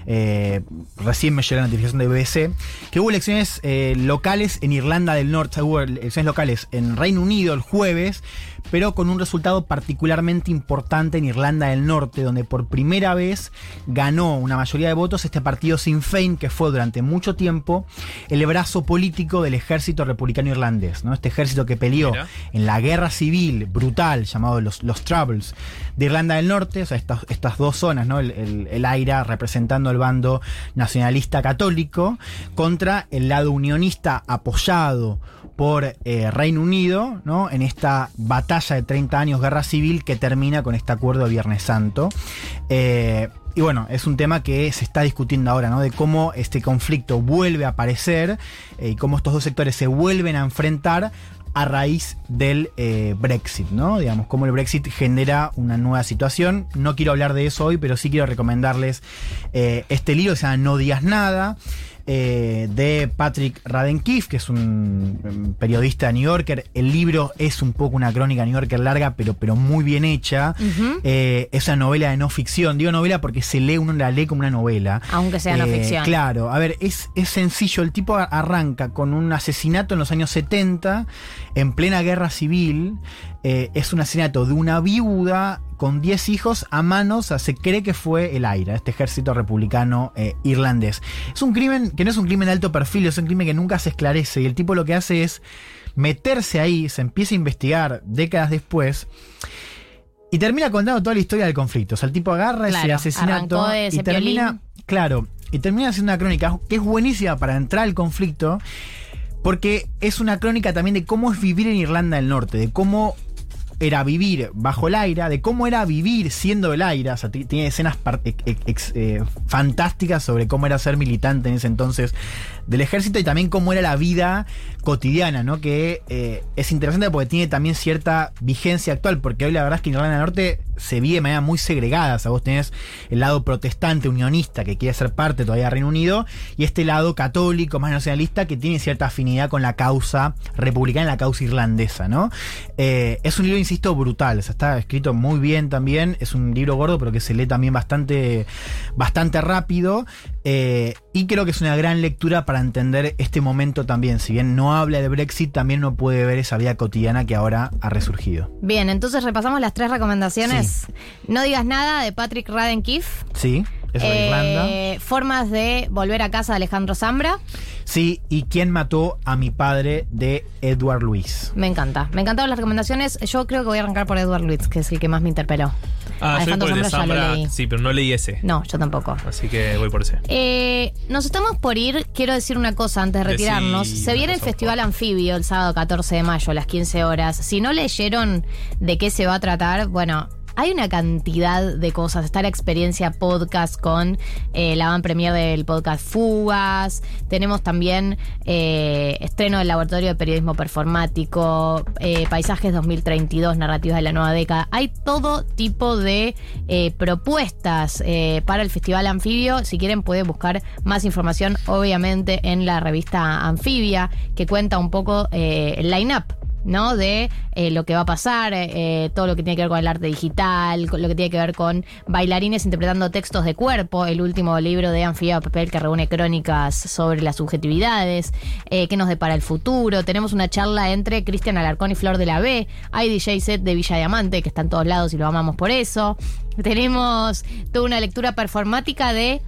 eh, recién me llegó la notificación de BBC, que hubo elecciones eh, locales en Irlanda del Norte, hubo elecciones locales en Reino Unido el jueves, pero con un resultado particularmente importante en Irlanda del Norte, donde por primera vez ganó una mayoría de votos este partido Sinn Féin, que fue durante mucho tiempo el brazo político del ejército republicano irlandés, ¿no? Este ejército que peleó Mira. en la guerra civil brutal, llamado los, los Troubles, de Irlanda del Norte, o sea, estas, estas dos zonas, ¿no? El, el, el AIRA representando el bando nacionalista católico, contra el lado unionista apoyado por eh, Reino Unido, ¿no? En esta batalla de 30 años, guerra civil, que termina con este acuerdo de Viernes Santo. Eh, y bueno, es un tema que se está discutiendo ahora, ¿no? De cómo este conflicto vuelve a aparecer eh, y cómo estos dos sectores se vuelven a enfrentar a raíz del Brexit, ¿no? Digamos, cómo el Brexit genera una nueva situación. No quiero hablar de eso hoy, pero sí quiero recomendarles este libro que se llama No digas nada. Eh, de Patrick Radenkiff, que es un periodista de New Yorker. El libro es un poco una crónica New Yorker larga, pero, pero muy bien hecha. Ujú. Eh, es una novela de no ficción. Digo novela porque se lee, uno la lee como una novela. Aunque sea no Eh, ficción. Claro, a ver, es, es sencillo. El tipo arranca con un asesinato en los años 70, en plena guerra civil. Eh, es un asesinato de una viuda con 10 hijos a manos, o sea, se cree que fue el AIRA, este ejército republicano eh, irlandés. Es un crimen que no es un crimen de alto perfil, es un crimen que nunca se esclarece. Y el tipo lo que hace es meterse ahí, se empieza a investigar décadas después. Y termina contando toda la historia del conflicto. O sea, el tipo agarra ese asesinato ese y termina. Claro, y termina haciendo una crónica que es buenísima para entrar al conflicto. Porque es una crónica también de cómo es vivir en Irlanda del Norte, de cómo era vivir bajo el aire, de cómo era vivir siendo el aire. O sea, ti- tiene escenas eh, fantásticas sobre cómo era ser militante en ese entonces del ejército y también cómo era la vida cotidiana, ¿no? Que eh, es interesante porque tiene también cierta vigencia actual, porque hoy la verdad es que en Irlanda del Norte se vive de manera muy segregada. O sea, vos tenés el lado protestante, unionista, que quiere ser parte todavía del Reino Unido, y este lado católico, más nacionalista, que tiene cierta afinidad con la causa republicana, la causa irlandesa, ¿no? Eh, es un libro, insisto, brutal. O está escrito muy bien también. Es un libro gordo, pero que se lee también bastante, bastante rápido. Eh, y creo que es una gran lectura para entender este momento también. Si bien no habla de Brexit, también no puede ver esa vida cotidiana que ahora ha resurgido. Bien, entonces repasamos las tres recomendaciones. No digas nada de Patrick Radenkiff. Sí, es de Irlanda. Eh, formas de volver a casa de Alejandro Zambra. Sí, y quién mató a mi padre de Edward Luis. Me encanta. Me encantaron las recomendaciones. Yo creo que voy a arrancar por Edward Luiz, que es el que más me interpeló. Ah, yo Alejandro por el de Zambra ya lo Zambra, leí. sí, pero no leí ese. No, yo tampoco. Así que voy por ese. Eh, nos estamos por ir. Quiero decir una cosa antes de Decí retirarnos. Se viene el Festival Anfibio el sábado 14 de mayo a las 15 horas. Si no leyeron de qué se va a tratar, bueno. Hay una cantidad de cosas. Está la experiencia podcast con eh, la van premier del podcast Fugas. Tenemos también eh, estreno del Laboratorio de Periodismo Performático, eh, Paisajes 2032, Narrativas de la Nueva Década. Hay todo tipo de eh, propuestas eh, para el Festival Anfibio. Si quieren pueden buscar más información, obviamente, en la revista Anfibia, que cuenta un poco el line-up. ¿No? De eh, lo que va a pasar, eh, todo lo que tiene que ver con el arte digital, lo que tiene que ver con bailarines interpretando textos de cuerpo, el último libro de Anfibia Papel que reúne crónicas sobre las subjetividades, eh, qué nos depara el futuro. Tenemos una charla entre Cristian Alarcón y Flor de la B. Hay DJ set de Villa Diamante, que está en todos lados y lo amamos por eso. Tenemos toda una lectura performática de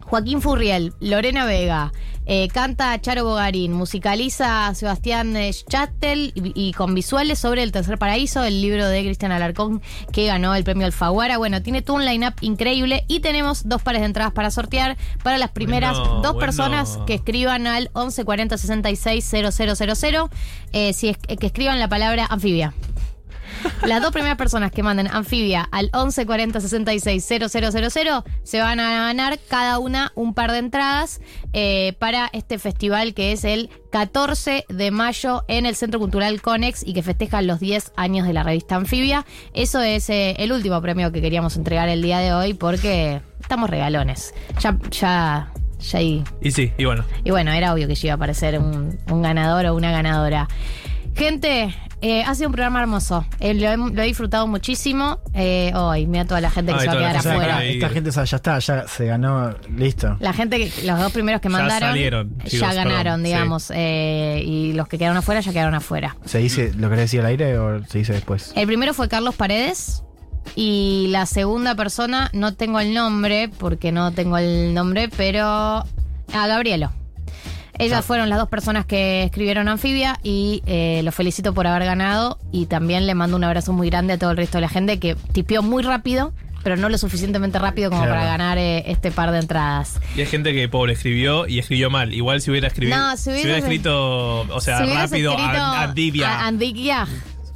Joaquín Furriel, Lorena Vega, Eh, canta Charo Bogarín, musicaliza Sebastián Schachtel y, y con visuales sobre El Tercer Paraíso, el libro de Cristian Alarcón que ganó el premio Alfaguara. Bueno, tiene todo un line-up increíble y tenemos dos pares de entradas para sortear para las primeras Bueno, dos bueno. personas que escriban al 11 40 66 000. Eh, si es, que escriban la palabra anfibia. Las dos primeras personas que manden anfibia al 11 40 66 000 se van a ganar cada una un par de entradas eh, para este festival que es el 14 de mayo en el Centro Cultural Conex y que festeja los 10 años de la revista Anfibia. Eso es eh, el último premio que queríamos entregar el día de hoy porque estamos regalones. Ya, ya, ya ahí Y sí, y bueno. y bueno, era obvio que ya iba a aparecer un, un ganador o una ganadora. Gente, eh, ha sido un programa hermoso. Eh, lo, he, lo he disfrutado muchísimo. Eh, hoy, mira toda la gente que Ay, se va a quedar gente- afuera. Esta gente ya ya está, ya se ganó, listo. La gente, que, los dos primeros que Ya mandaron, salieron, ya chicos, ganaron, perdón, sí. digamos. eh, y los que quedaron afuera, ya quedaron afuera. ¿Se dice, lo querés decir al aire o se dice después? El primero fue Carlos Paredes. Y la segunda persona, no tengo el nombre, porque no tengo el nombre, pero. A Gabrielo. Ellas fueron las dos personas que escribieron Anfibia y eh, los felicito por haber ganado. Y también le mando un abrazo muy grande a todo el resto de la gente que tipió muy rápido, pero no lo suficientemente rápido como Claro. para ganar eh, este par de entradas. Y hay gente que, pobre, escribió y escribió mal. Igual si hubiera escrito. No, si hubiera- escrito, o sea, Si rápido, Andivia. a- Andigia.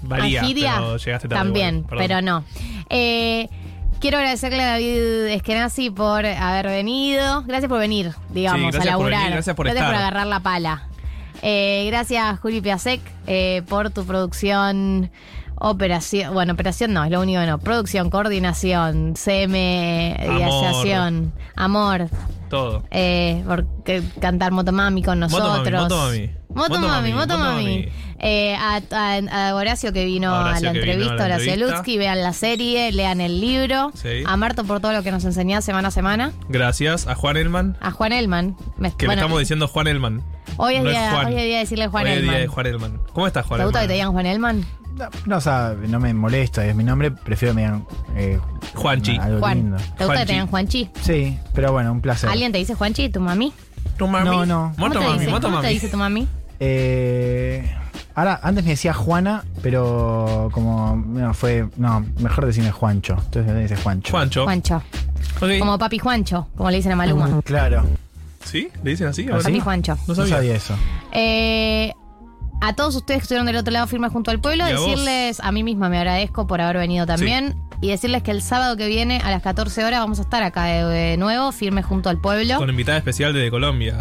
Valía, Angidia, pero llegaste tarde. También, igual, pero no. Eh, quiero agradecerle a David Eskenazi por haber venido. Gracias por venir, digamos, Sí, a por laburar. venir, gracias por estar. agarrar la pala. Eh, gracias, Juli Piasek, eh, por tu producción. Operación, bueno, operación no, es lo único que no. Producción, coordinación, CM, Amor. amor. Todo. Eh, por que- cantar Motomami con Motomami, nosotros. Motomami. Motomami, Motomami, Motomami. Eh, a, a- a Horacio que vino A la que vino a entrevista, la Horacio entrevista. Lutsky, vean la serie, lean el libro. Sí. A Marto por todo lo que nos enseñás semana a semana. Gracias a Juan Elman. A Juan Elman. Me- Que bueno, le estamos diciendo Juan Elman. hoy, es No día, Juan. hoy es día de decirle Juan Hoy es día Elman. de Juan Elman. ¿Cómo estás, Juan ¿Te gusta que Elman? te digan Juan Elman? No, o sea, no me molesta, es mi nombre, prefiero que me digan eh, Juanchi. algo Juan. lindo. ¿Te gusta que te digan Juanchi? Sí, pero bueno, un placer. ¿Alguien te dice Juanchi? ¿Tu mami? ¿Tu mami? No, no. ¿Cómo te dice? ¿Cómo te dice tu mami? Eh, ahora, antes me decía Juana, pero como no, fue. No, mejor decirme Juancho. Entonces me dice Juancho. Juancho. Juancho. Como papi Juancho, como le dicen a Maluma. Claro. ¿Sí? ¿Le dicen así? ¿Ah, sí? Papi Juancho. No sabía, eso. Eh, a todos ustedes que estuvieron del otro lado firme junto al pueblo, vos. decirles, a mí misma me agradezco por haber venido también. Y decirles que el sábado que viene a las 14 horas vamos a estar acá de, de nuevo, firme junto al pueblo. Con invitada especial desde Colombia.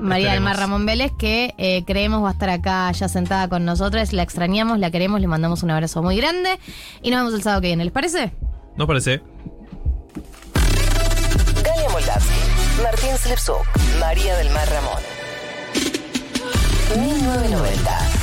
María del Mar. Ramón Vélez, que eh, creemos va a estar acá ya sentada con nosotros. La extrañamos, la queremos, le mandamos un abrazo muy grande. Y nos vemos el sábado que viene, ¿les parece? ¿No parece? Galia Moldavsky, Martín Slepsuk, María del Mar Ramón. 1990.